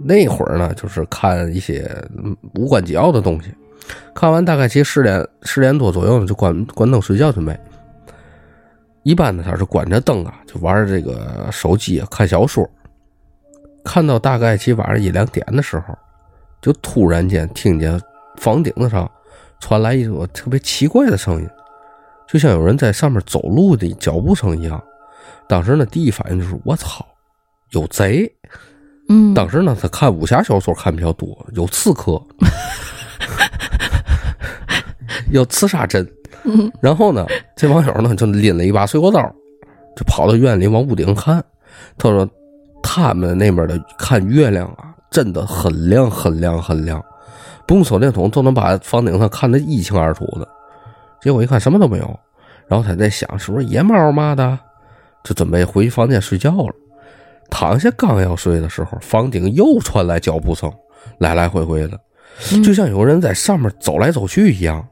那会儿呢，就是看一些无关紧要的东西，看完大概其十点十点多左右呢，就关关灯睡觉准备。一般呢，他是关着灯啊，就玩这个手机，看小说。看到大概其晚上一两点的时候，就突然间听见房顶子上传来一种特别奇怪的声音，就像有人在上面走路的脚步声一样。当时呢，第一反应就是我操，有贼。嗯，当时呢，他看武侠小说看比较多，有刺客，有刺杀针，嗯然后呢，这网友呢就拎了一把水果刀，就跑到院里往屋顶看。他说，他们那边的看月亮啊，真的很亮很亮很亮，不用手电筒都能把房顶上看得一清二楚的。结果一看什么都没有，然后他在想是不是野猫嘛的，就准备回房间睡觉了。躺下刚要睡的时候，房顶又传来脚步声，来来回回的，嗯就像有人在上面走来走去一样。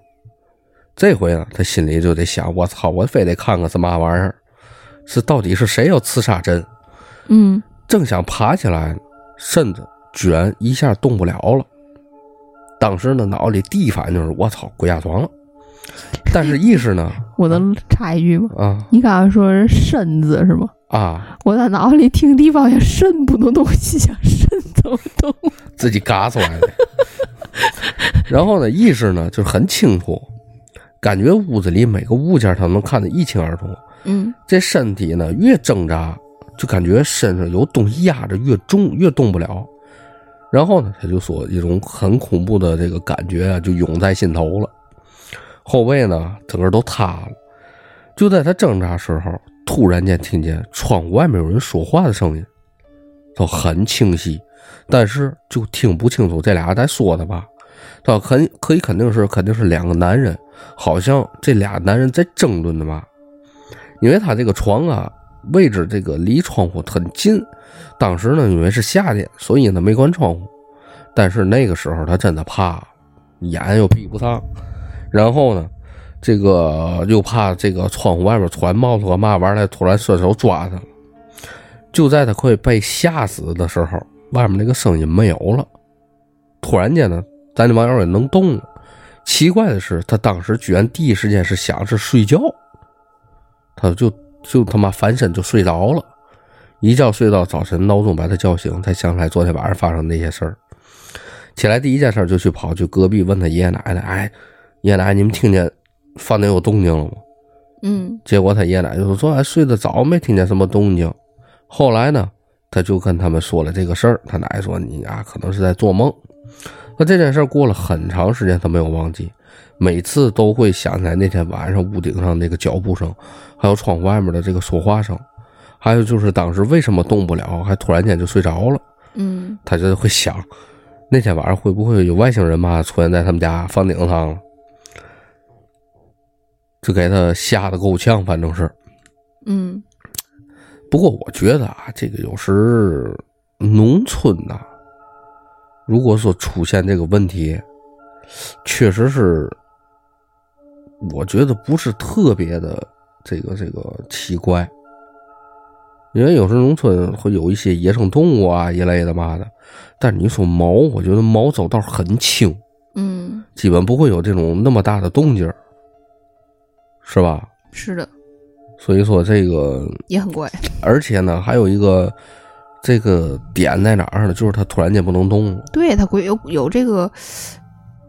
这回呢，他心里就得想：我操，我非得看看是嘛玩意儿，是到底是谁要刺杀朕？嗯正想爬起来，身子居然一下动不了了。当时呢，脑里第一反应就是我操，鬼压床了。但是意识呢，我能插一句吗？啊你刚刚说是身子是吗？啊，我在脑子里听地方也肾不能动，心想肾怎么动？自己嘎出来的。然后呢，意识呢就是很清楚，感觉屋子里每个物件他能看得一清二楚。嗯这身体呢越挣扎，就感觉身上有东西压着，越重越动不了。然后呢，他就说一种很恐怖的这个感觉啊，就涌在心头了。后背呢，整个都塌了。就在他挣扎时候，突然间听见窗户外面有人说话的声音，都很清晰，但是就听不清楚这俩在说的吧。他肯可以肯定是肯定是两个男人，好像这俩男人在争论的吧。因为他这个床啊位置这个离窗户很近，当时呢因为是夏天，所以呢没关窗户。但是那个时候他真的怕，眼又闭不上，然后呢，这个又怕这个窗户外面突然冒出个嘛玩意儿来，突然伸手抓他了。就在他快被吓死的时候，外面那个声音没有了。突然间呢，咱这网友也能动了。奇怪的是，他当时居然第一时间是想是睡觉，他就就他妈翻身就睡着了，一觉睡到早晨，闹钟把他叫醒，才想起来昨天晚上发生那些事儿。起来第一件事就去跑去隔壁问他爷爷奶奶，哎，爷爷奶奶，你们听见房顶有动静了吗？嗯结果他爷爷奶奶就说昨晚睡得早，没听见什么动静。后来呢，他就跟他们说了这个事儿，他奶奶说你啊可能是在做梦。那这件事儿过了很长时间，他没有忘记，每次都会想起来那天晚上屋顶上那个脚步声，还有窗户外面的这个说话声，还有就是当时为什么动不了，还突然间就睡着了。嗯他就会想，那天晚上会不会有外星人嘛出现在他们家房顶上了，就给他吓得够呛，反正是。嗯。不过我觉得啊，这个有时农村呐、如果说出现这个问题，确实是，我觉得不是特别的这个这个奇怪，因为有时农村会有一些野生动物啊一类的嘛的，但是你说猫，我觉得猫走道很轻，嗯，基本不会有这种那么大的动静儿，是吧？是的，所以说这个也很怪。而且呢，还有一个这个点在哪儿呢？就是它突然间不能动了。对他鬼有有这个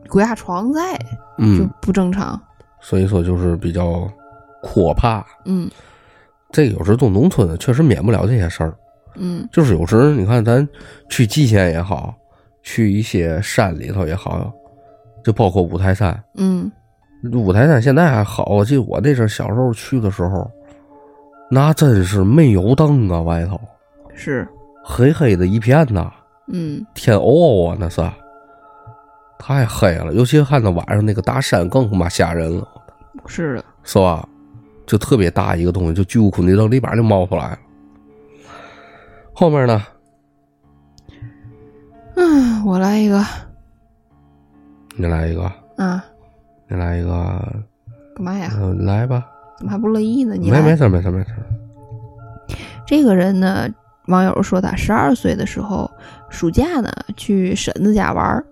鬼压床在，就嗯，不正常。所以说就是比较可怕。嗯这个有时候动农村的确实免不了这些事儿。嗯就是有时你看咱去蓟县也好，去一些山里头也好，就包括五台山。嗯五台山现在还好，我记得我那阵小时候去的时候，那真是没有灯啊，外头是，黑黑的一片呐。嗯天哦哦啊，那是太黑了，尤其看到晚上那个大山更他妈吓人了，是的。是吧？就特别大一个东西，就巨无恐地扔里边就冒出来了。后面呢？嗯，我来一个你来一个，啊，你来一个，干嘛呀？嗯、来吧。怎么还不乐意呢？你来没没事没事没事。这个人呢，网友说他十二岁的时候，暑假呢去婶子家玩儿。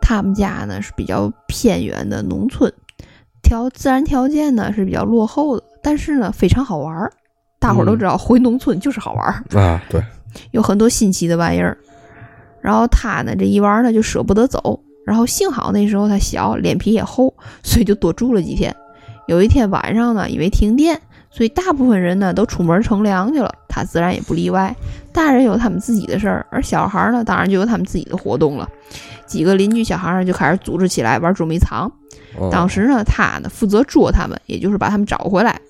他们家呢是比较偏远的农村，条自然条件呢是比较落后的，但是呢非常好玩儿。大伙儿都知道，回农村就是好玩儿，啊，对，有很多新奇的玩意儿。然后他呢这一玩呢就舍不得走，然后幸好那时候他小，脸皮也厚，所以就多住了几天。有一天晚上呢，因为停电，所以大部分人呢都出门乘凉去了，他自然也不例外。大人有他们自己的事儿，而小孩呢，当然就有他们自己的活动了。几个邻居小孩儿就开始组织起来玩捉迷藏。嗯当时呢，他呢负责捉他们，也就是把他们找回来。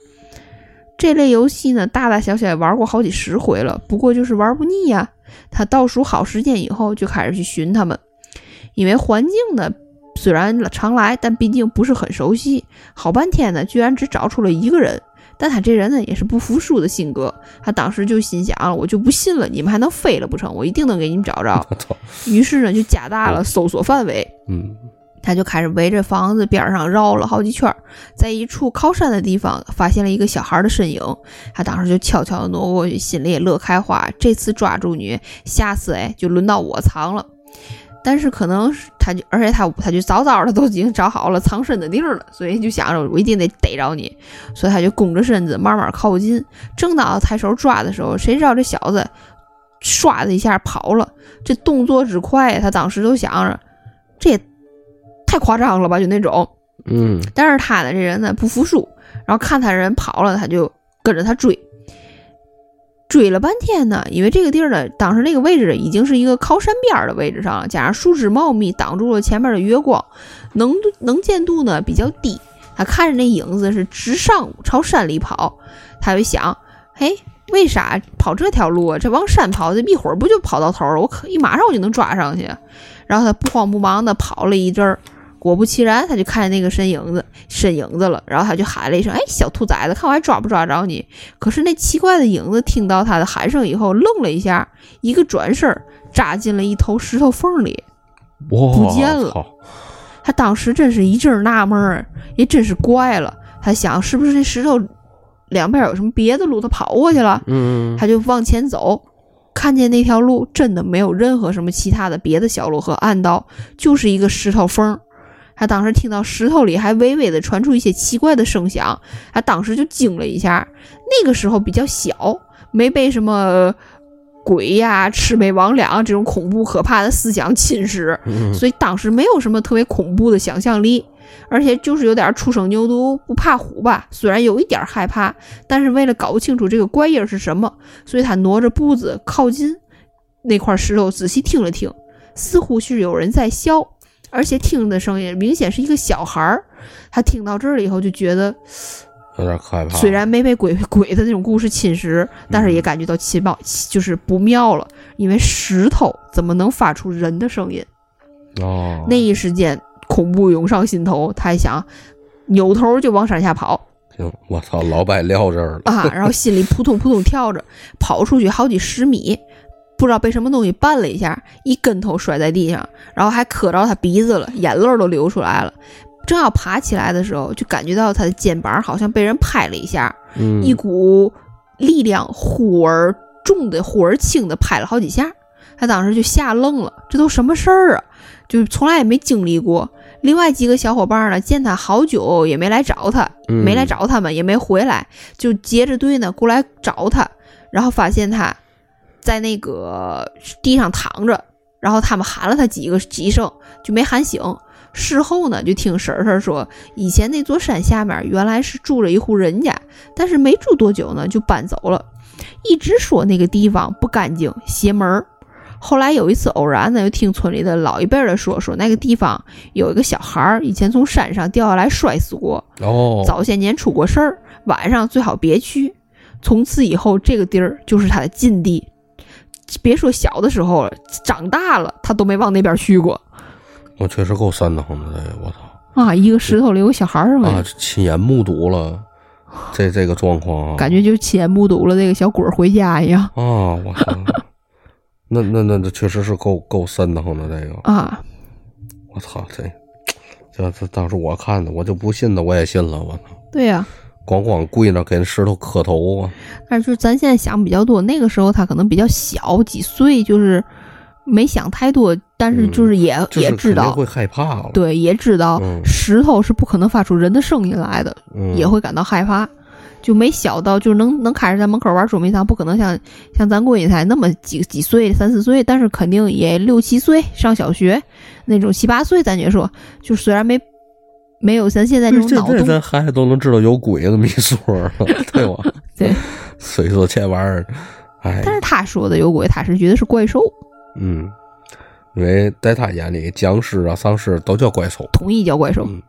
这类游戏呢，大大小小也玩过好几十回了，不过就是玩不腻呀。他倒数好时间以后，就开始去寻他们，因为环境呢虽然常来，但毕竟不是很熟悉。好半天呢，居然只找出了一个人。但他这人呢，也是不服输的性格。他当时就心想了，我就不信了，你们还能飞了不成？我一定能给你们找着。于是呢，就加大了搜索范围。嗯他就开始围着房子边上绕了好几圈儿，在一处靠山的地方发现了一个小孩的身影。他当时就悄悄地挪过去，心里也乐开花。这次抓住你，下次哎就轮到我藏了。但是可能是他就，而且他他就早早的都已经找好了藏身的地儿了，所以就想着我一定得逮着你，所以他就弓着身子慢慢靠近。正当抬手抓的时候，谁知道这小子唰的一下跑了，这动作之快，他当时就想着这也太夸张了吧，就那种。嗯但是他呢，这人呢不服输，然后看他人跑了，他就跟着他追。追了半天呢，因为这个地儿呢，当时那个位置已经是一个靠山边的位置上了，加上树枝茂密，挡住了前面的月光，能能见度呢比较低。他看着那影子是直上朝山里跑，他就想，嘿，为啥跑这条路啊？这往山跑，这一会儿不就跑到头了？我可一马上我就能抓上去。然后他不慌不忙的跑了一阵儿，果不其然，他就看见那个身影子身影子了，然后他就喊了一声：“哎，小兔崽子，看我还抓不抓着你？”可是那奇怪的影子听到他的喊声以后，愣了一下，一个转身扎进了一头石头缝里。不见了他当时真是一阵纳闷儿，也真是怪了。他想，是不是这石头两边有什么别的路，他跑过去了？嗯他就往前走，看见那条路真的没有任何什么其他的别的小路和暗道，就是一个石头缝儿。他当时听到石头里还微微的传出一些奇怪的声响，他当时就惊了一下。那个时候比较小，没被什么鬼呀、魑魅魍魉这种恐怖可怕的思想侵蚀，嗯所以当时没有什么特别恐怖的想象力，而且就是有点初生牛犊不怕虎吧。虽然有一点害怕，但是为了搞清楚这个怪音儿是什么，所以他挪着步子靠近那块石头，仔细听了听，似乎是有人在笑，而且听的声音明显是一个小孩儿。他听到这儿了以后，就觉得有点害怕。虽然没被鬼鬼的那种故事侵蚀，但是也感觉到奇妙，就是不妙了，因为石头怎么能发出人的声音？哦，那一时间，恐怖涌上心头，他还想扭头就往山下跑行，我操，老白撂这儿了。啊，然后心里扑通扑通跳着，跑出去好几十米，不知道被什么东西绊了一下，一跟头摔在地上，然后还磕着他鼻子了，眼泪儿都流出来了。正要爬起来的时候，就感觉到他的肩膀好像被人拍了一下，嗯，一股力量忽而重的忽而轻的拍了好几下，他当时就吓愣了，这都什么事儿啊？就从来也没经历过。另外几个小伙伴呢，见他好久也没来找他，嗯没来找他们，也没回来，就结着队呢过来找他，然后发现他在那个地上躺着，然后他们喊了他几个几声，就没喊醒。事后呢，就听婶婶说，以前那座山下面原来是住着一户人家，但是没住多久呢，就搬走了。一直说那个地方不干净、邪门儿。后来有一次偶然呢，又听村里的老一辈儿的说，说那个地方有一个小孩儿以前从山上掉下来摔死过，哦，早些年出过事儿，晚上最好别去。从此以后，这个地儿就是他的禁地。别说小的时候了，长大了他都没往那边去过。我确实够瘆得慌的，这个我操。啊！一个石头里有个小孩儿嘛，啊，亲眼目睹了这 这个状况啊，感觉就亲眼目睹了这个小鬼儿回家一样。啊，我操，那那那这确实是够够瘆得慌的，这个。啊！我操，这这这当时我看的，我就不信的，我也信了，我操，对呀、咣咣跪那给那石头磕头啊，但是就是咱现在想比较多，那个时候他可能比较小，几岁，就是没想太多，但是就是也、嗯也知道，会害怕了，对，也知道嗯。石头是不可能发出人的声音来的，嗯，也会感到害怕。就没小到就是能能开始在门口玩捉迷藏，不可能像像咱闺女才那么几几岁三四岁，但是肯定也六七岁上小学那种七八岁，咱就说，就虽然没没有咱现在这种这这脑洞，咱孩子都能知道有鬼的秘说了，对吧？对，所以说这玩意儿，哎，但是他说的有鬼，他是觉得是怪兽，嗯，因为在他眼里，僵尸啊、丧尸都叫怪兽。统一叫怪兽。嗯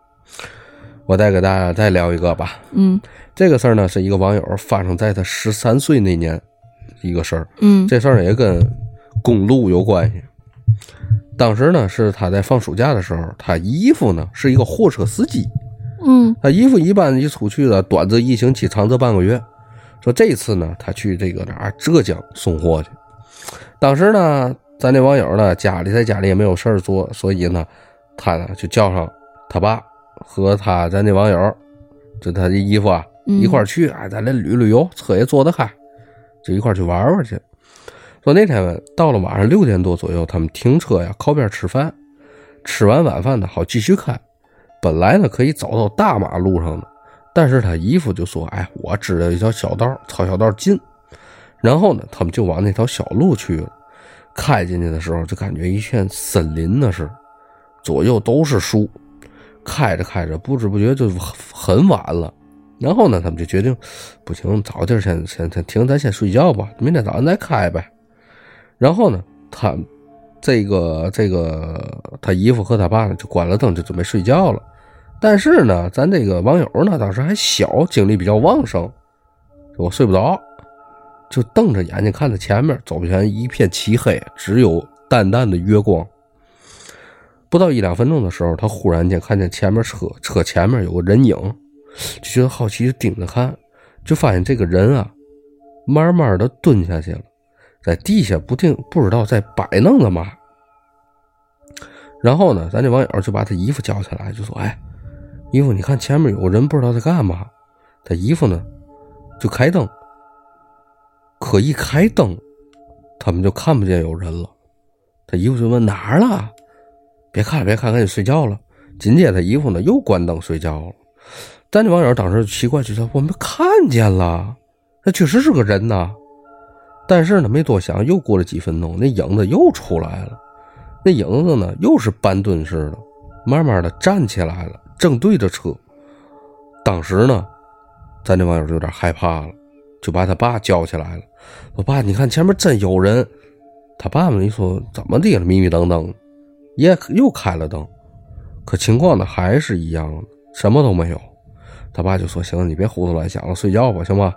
我再给大家再聊一个吧。嗯这个事儿呢，是一个网友发生在他十三岁那年一个事儿。嗯这事儿也跟公路有关系。当时呢，是他在放暑假的时候，他姨父呢是一个货车司机。嗯他姨父一般一出去呢，短则一星期，长则半个月。说这次呢，他去这个哪儿浙江送货去。当时呢，咱这网友呢家里在家里也没有事儿做，所以呢，他呢就叫上他爸和他咱这网友，就他的姨夫啊嗯一块儿去，哎，咱这旅旅游，车也坐得开，就一块儿去玩玩去。说那天到了晚上六点多左右，他们停车呀，靠边吃饭，吃完晚饭呢，好继续开。本来呢可以走到大马路上的，但是他姨父就说：“哎，我知道一条小道，朝小道近。”然后呢，他们就往那条小路去了。开进去的时候，就感觉一片森林那是，左右都是树。开着开着，不知不觉就很晚了。然后呢，他们就决定，不行，早点先先先停，咱先睡觉吧，明天早上再开呗。然后呢，他这个这个他姨父和他爸呢就关了灯，就准备睡觉了。但是呢，咱这个网友呢当时还小，精力比较旺盛，我睡不着，就瞪着眼睛看着前面，走前一片漆黑，只有淡淡的月光。不到一两分钟的时候，他忽然间看见前面车车前面有个人影，就觉得好奇，就盯着看，就发现这个人啊，慢慢的蹲下去了，在地下不定不知道在摆弄着嘛。然后呢，咱这网友就把他姨夫叫起来，就说：“哎，姨夫，你看前面有个人，不知道在干嘛。”他姨夫呢，就开灯，可一开灯，他们就看不见有人了。他姨夫就问哪儿了？别看了，别看，赶紧睡觉了。紧接着他姨夫呢又关灯睡觉了。咱这网友当时就奇怪，就说：“我们看见了，那确实是个人呐。”但是呢，没多想，又过了几分钟，那影子又出来了。那影子呢，又是半蹲式的，慢慢的站起来了，正对着车。当时呢，咱这网友就有点害怕了，就把他爸叫起来了。我爸，你看前面真有人。他爸爸一说怎么的了，迷迷瞪瞪，也又开了灯，可情况呢还是一样，什么都没有。他爸就说：“行了，你别胡思乱想了，睡觉吧，行吧？”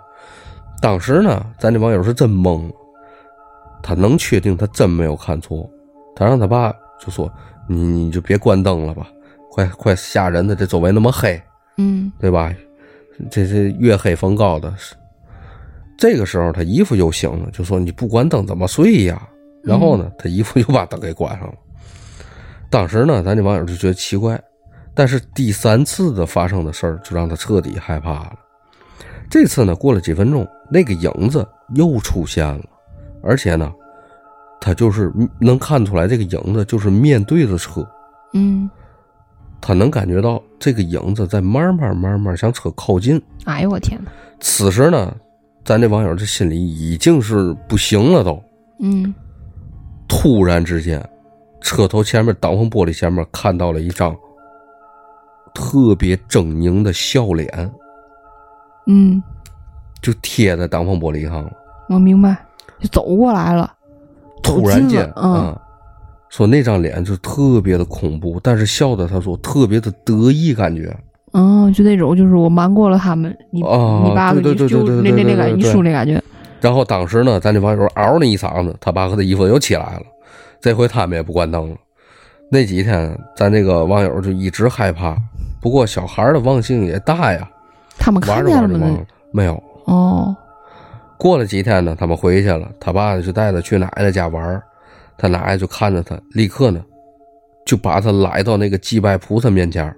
当时呢，咱这网友是真懵了，他能确定他真没有看错。他让他爸就说：“你你就别关灯了吧，快快吓人的，这周围那么黑，嗯对吧？这这月黑风高的。”这个时候，他姨父又醒了，就说：“你不关灯怎么睡呀？”然后呢，他姨父又把灯给关上了。当时呢，咱这网友就觉得奇怪，但是第三次的发生的事儿就让他彻底害怕了。这次呢，过了几分钟，那个影子又出现了，而且呢，他就是能看出来这个影子就是面对着车，嗯，他能感觉到这个影子在慢慢慢慢向车靠近。哎呦我天哪！此时呢，咱这网友这心里已经是不行了都。嗯突然之间，车头前面挡风玻璃前面看到了一张特别狰狞的笑脸，嗯，就贴在挡风玻璃上了。我明白，就走过来了。突然间嗯啊，说那张脸就特别的恐怖，但是笑的他说特别的得意，感觉嗯，就那种，就是我瞒过了他们，你、啊你爸爸就对对那那那感觉，你对对对说那感觉，然后当时呢，咱这网友嗷的一嗓子，他爸和他姨夫又起来了。这回他们也不关灯了。那几天，咱这个网友就一直害怕。不过小孩的忘性也大呀，他们看见了吗？没有。哦，过了几天呢，他们回去了，他爸就带他去奶奶家玩儿他奶奶就看着他，立刻呢就把他来到那个祭拜菩萨面前，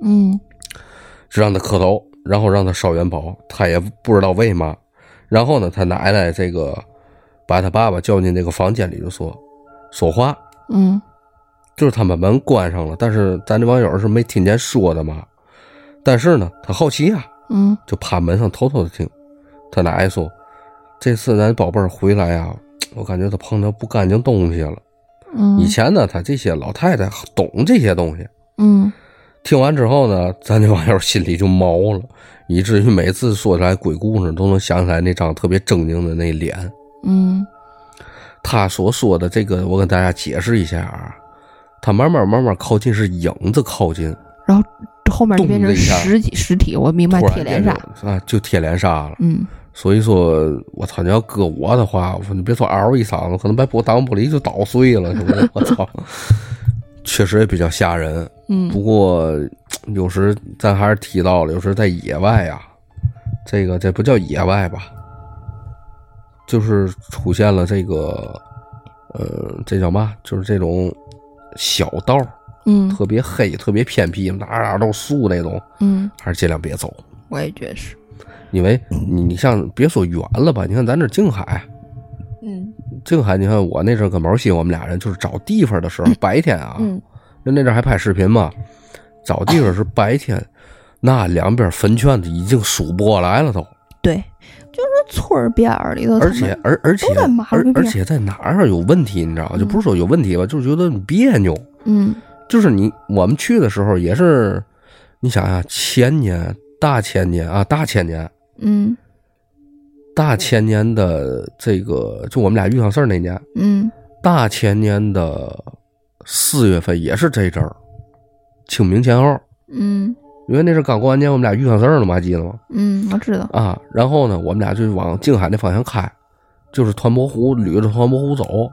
嗯就让他磕头，然后让他烧元宝，他也不知道为嘛。然后呢，他奶奶这个把他爸爸叫进那个房间里，就说说话，嗯就是他把门关上了，但是咱这网友是没听见说的嘛。但是呢，他好奇呀、嗯就趴门上偷偷的听。他奶奶说：“这次咱宝贝儿回来呀、我感觉他碰到不干净东西了。嗯，以前呢，他这些老太太懂这些东西。嗯听完之后呢，咱这网友心里就毛了，以至于每次说起来鬼故事都能想起来那张特别狰狞的那脸。嗯他所说的这个，我跟大家解释一下啊，他慢慢慢慢靠近是影子靠近，然后后面就变成实体实体，我明白铁链杀啊，就贴脸杀了。嗯所以说，我操，你要搁我的话，我说你别说嗷一嗓子，可能把玻挡玻璃就捣碎了，是不是？我操，确实也比较吓人。嗯不过有时咱还是提到了，有时在野外呀、这个这不叫野外吧，就是出现了这个，呃，这叫嘛？就是这种小道儿，嗯特别黑、特别偏僻，哪哪都是树那种，嗯，还是尽量别走。我也觉得是，因为你你像别说远了吧，你看咱这静海，嗯静海，你看我那阵跟毛西，我们俩人就是找地方的时候，白天啊，嗯人那阵还拍视频嘛，找地方是白天，那两边坟圈子已经数不过来了都，对，就是村儿边儿里头，而且而而且而而且在哪儿有问题，你知道吗？就不是说有问题吧，就是觉得别扭。嗯就是你我们去的时候也是，你想想前年大前年啊大前年嗯大前年的这个，就我们俩遇上事儿那年，嗯大前年的四月份也是这阵儿，清明前后，嗯因为那是刚过完年，我们俩遇上事儿了嘛，还记得吗？嗯，我知道，啊，然后呢，我们俩就往静海那方向开，就是团泊湖，捋着团泊湖走。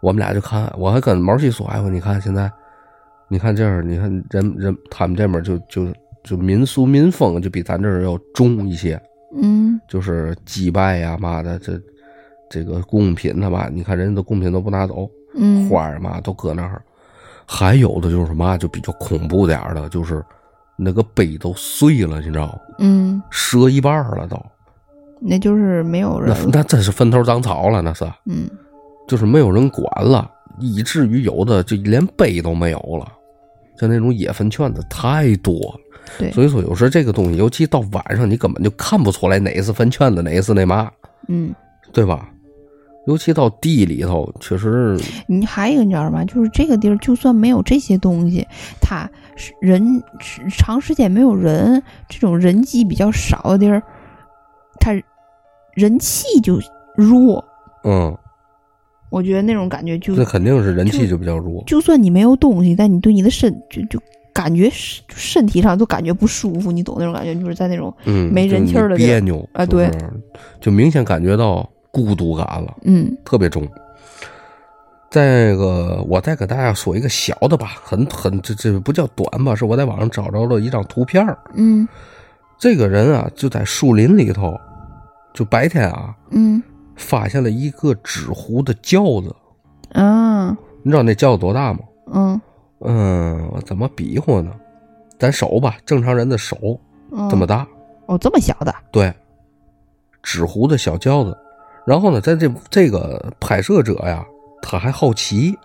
我们俩就看，我还跟毛细说，哎，我你看现在，你看这儿，你看人人他们这边就就就民俗民风就比咱这儿要重一些，嗯就是祭拜呀嘛的，这这个贡品他妈，你看人家的贡品都不拿走，嗯花儿嘛都搁那儿。还有的就是嘛，就比较恐怖点儿的，就是那个碑都碎了，你知道吗？嗯，折一半了都。那就是没有人那，那真是坟头长草了，那是，嗯就是没有人管了，以至于有的就连碑都没有了，就那种野坟圈子太多了。对，所以说有时候这个东西，尤其到晚上，你根本就看不出来哪是坟圈子，哪是那嘛，嗯。对吧？尤其到地里头，确实，你还有一个你知道吗？就是这个地儿，就算没有这些东西，它是人是长时间没有人，这种人迹比较少的地儿，它人气就弱。嗯，我觉得那种感觉就那肯定是人气就比较弱。就算你没有东西，但你对你的身就就感觉身身体上都感觉不舒服，你懂那种感觉？就是在那种嗯，没人气儿的别扭啊就是对就明显感觉到孤独感了。嗯特别重。这个，我再给大家说一个小的吧，很很这这不叫短吧，是我在网上找着了一张图片儿嗯这个人啊，就在树林里头，就白天啊，嗯发现了一个纸糊的轿子。啊你知道那轿子多大吗？嗯嗯，我怎么比划呢？咱手吧，正常人的手嗯这么大，哦这么小的对，纸糊的小轿子。然后呢，在这这个拍摄者呀，他还好奇，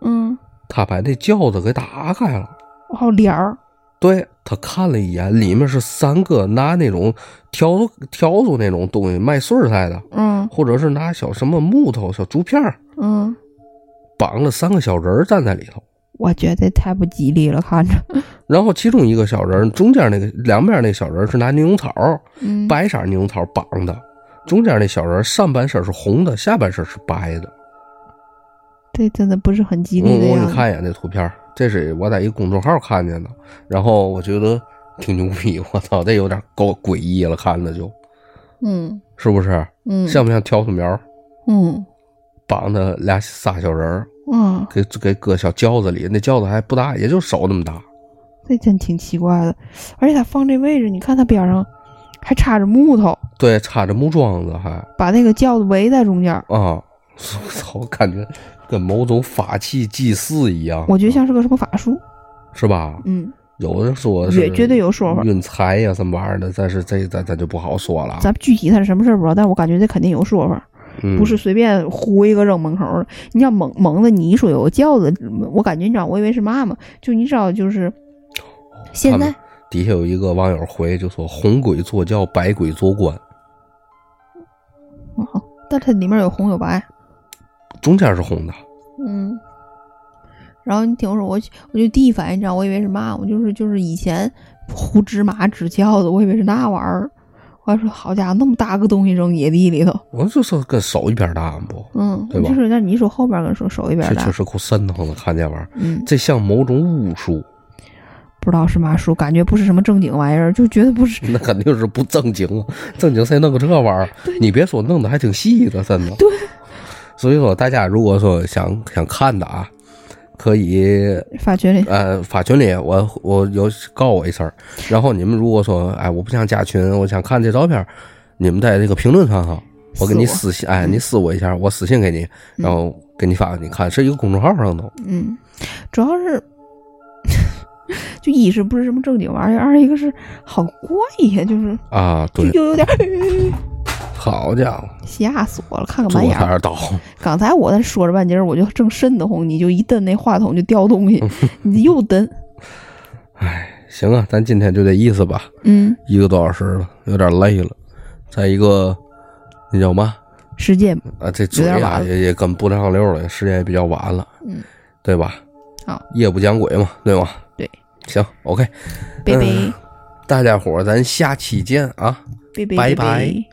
嗯他把那轿子给打开了。还有帘儿对他看了一眼，里面是三个拿那种笤帚笤帚那种东西卖穗儿菜的，嗯或者是拿小什么木头、小竹片儿嗯，绑了三个小人儿站在里头。我觉得太不吉利了，看着然后其中一个小人，中间那个两边那小人是拿牛绒草，嗯白色牛绒草绑的，中间那小人上半身是红的，下半身是白的。这真的不是很吉利的样子。我给你看一眼那图片儿，这是我在一个公众号看见的，然后我觉得挺牛逼，我操，这有点够诡异了，看着就嗯是不是？嗯，像不像挑土苗？嗯绑的俩仨小人儿，嗯，给给搁小轿子里，那轿子还不大，也就手那么大。这真挺奇怪的。而且他放这位置，你看他边上还插着木头，对，插着木桩子还把那个轿子围在中间。啊，我操，我感觉跟某种法器祭祀一样，我觉得像是个什么法术。是吧？嗯，有的说是也绝对有说法。运财呀、什么玩意儿的，但是这咱咱就不好说了。咱具体它是什么事儿不知道，但我感觉这肯定有说法，嗯不是随便糊一个扔门口的。你像猛猛的，你一说有个轿子，我感觉你知道，我以为是嘛嘛，就你知道，就是现在底下有一个网友回就说：“红鬼坐轿，白鬼坐棺，哦，但它里面有红有白。中间是红的。嗯，然后你听我说，我我就第一反应，你知道，我以为是嘛，我就是就是以前胡芝麻纸轿子，我以为是那玩意儿。我还说，好家伙，那么大个东西扔野地里头，我就说跟手一边大不？嗯，对吧就是那你说后边跟说手一边大这确，实够瘆得慌的，看见玩意儿，嗯，这像某种巫术。不知道是嘛术，感觉不是什么正经玩意儿，就觉得不是。那肯定是不正经啊，正经谁弄个这玩意儿？你别说，弄的还挺细的，真的。对。所以说，大家如果说想想看的啊，可以发群里，呃，发群里，我我有告我一声。然后你们如果说，哎，我不想加群，我想看这照片，你们在这个评论上哈，我给你私信，哎，你私我一下，我私信给你，然后给你发给你看，是一个公众号上头。嗯，主要是。就一是不是什么正经玩意儿，二一个是好怪呀，就是啊，对，就有点。好家伙，吓死我了！看个满眼倒。刚才我在说着半截儿，我就正瘆得慌，你就一蹬那话筒就掉东西，你又蹬。哎，行啊，咱今天就这意思吧。嗯，一个多小时了，有点累了。再一个，那叫嘛？时间啊，这嘴啊也也跟不上溜了，时间也比较晚了。嗯，对吧？好，夜不讲鬼嘛，对吗？对。行，OK，拜拜，大家伙儿，咱下期见啊，拜拜。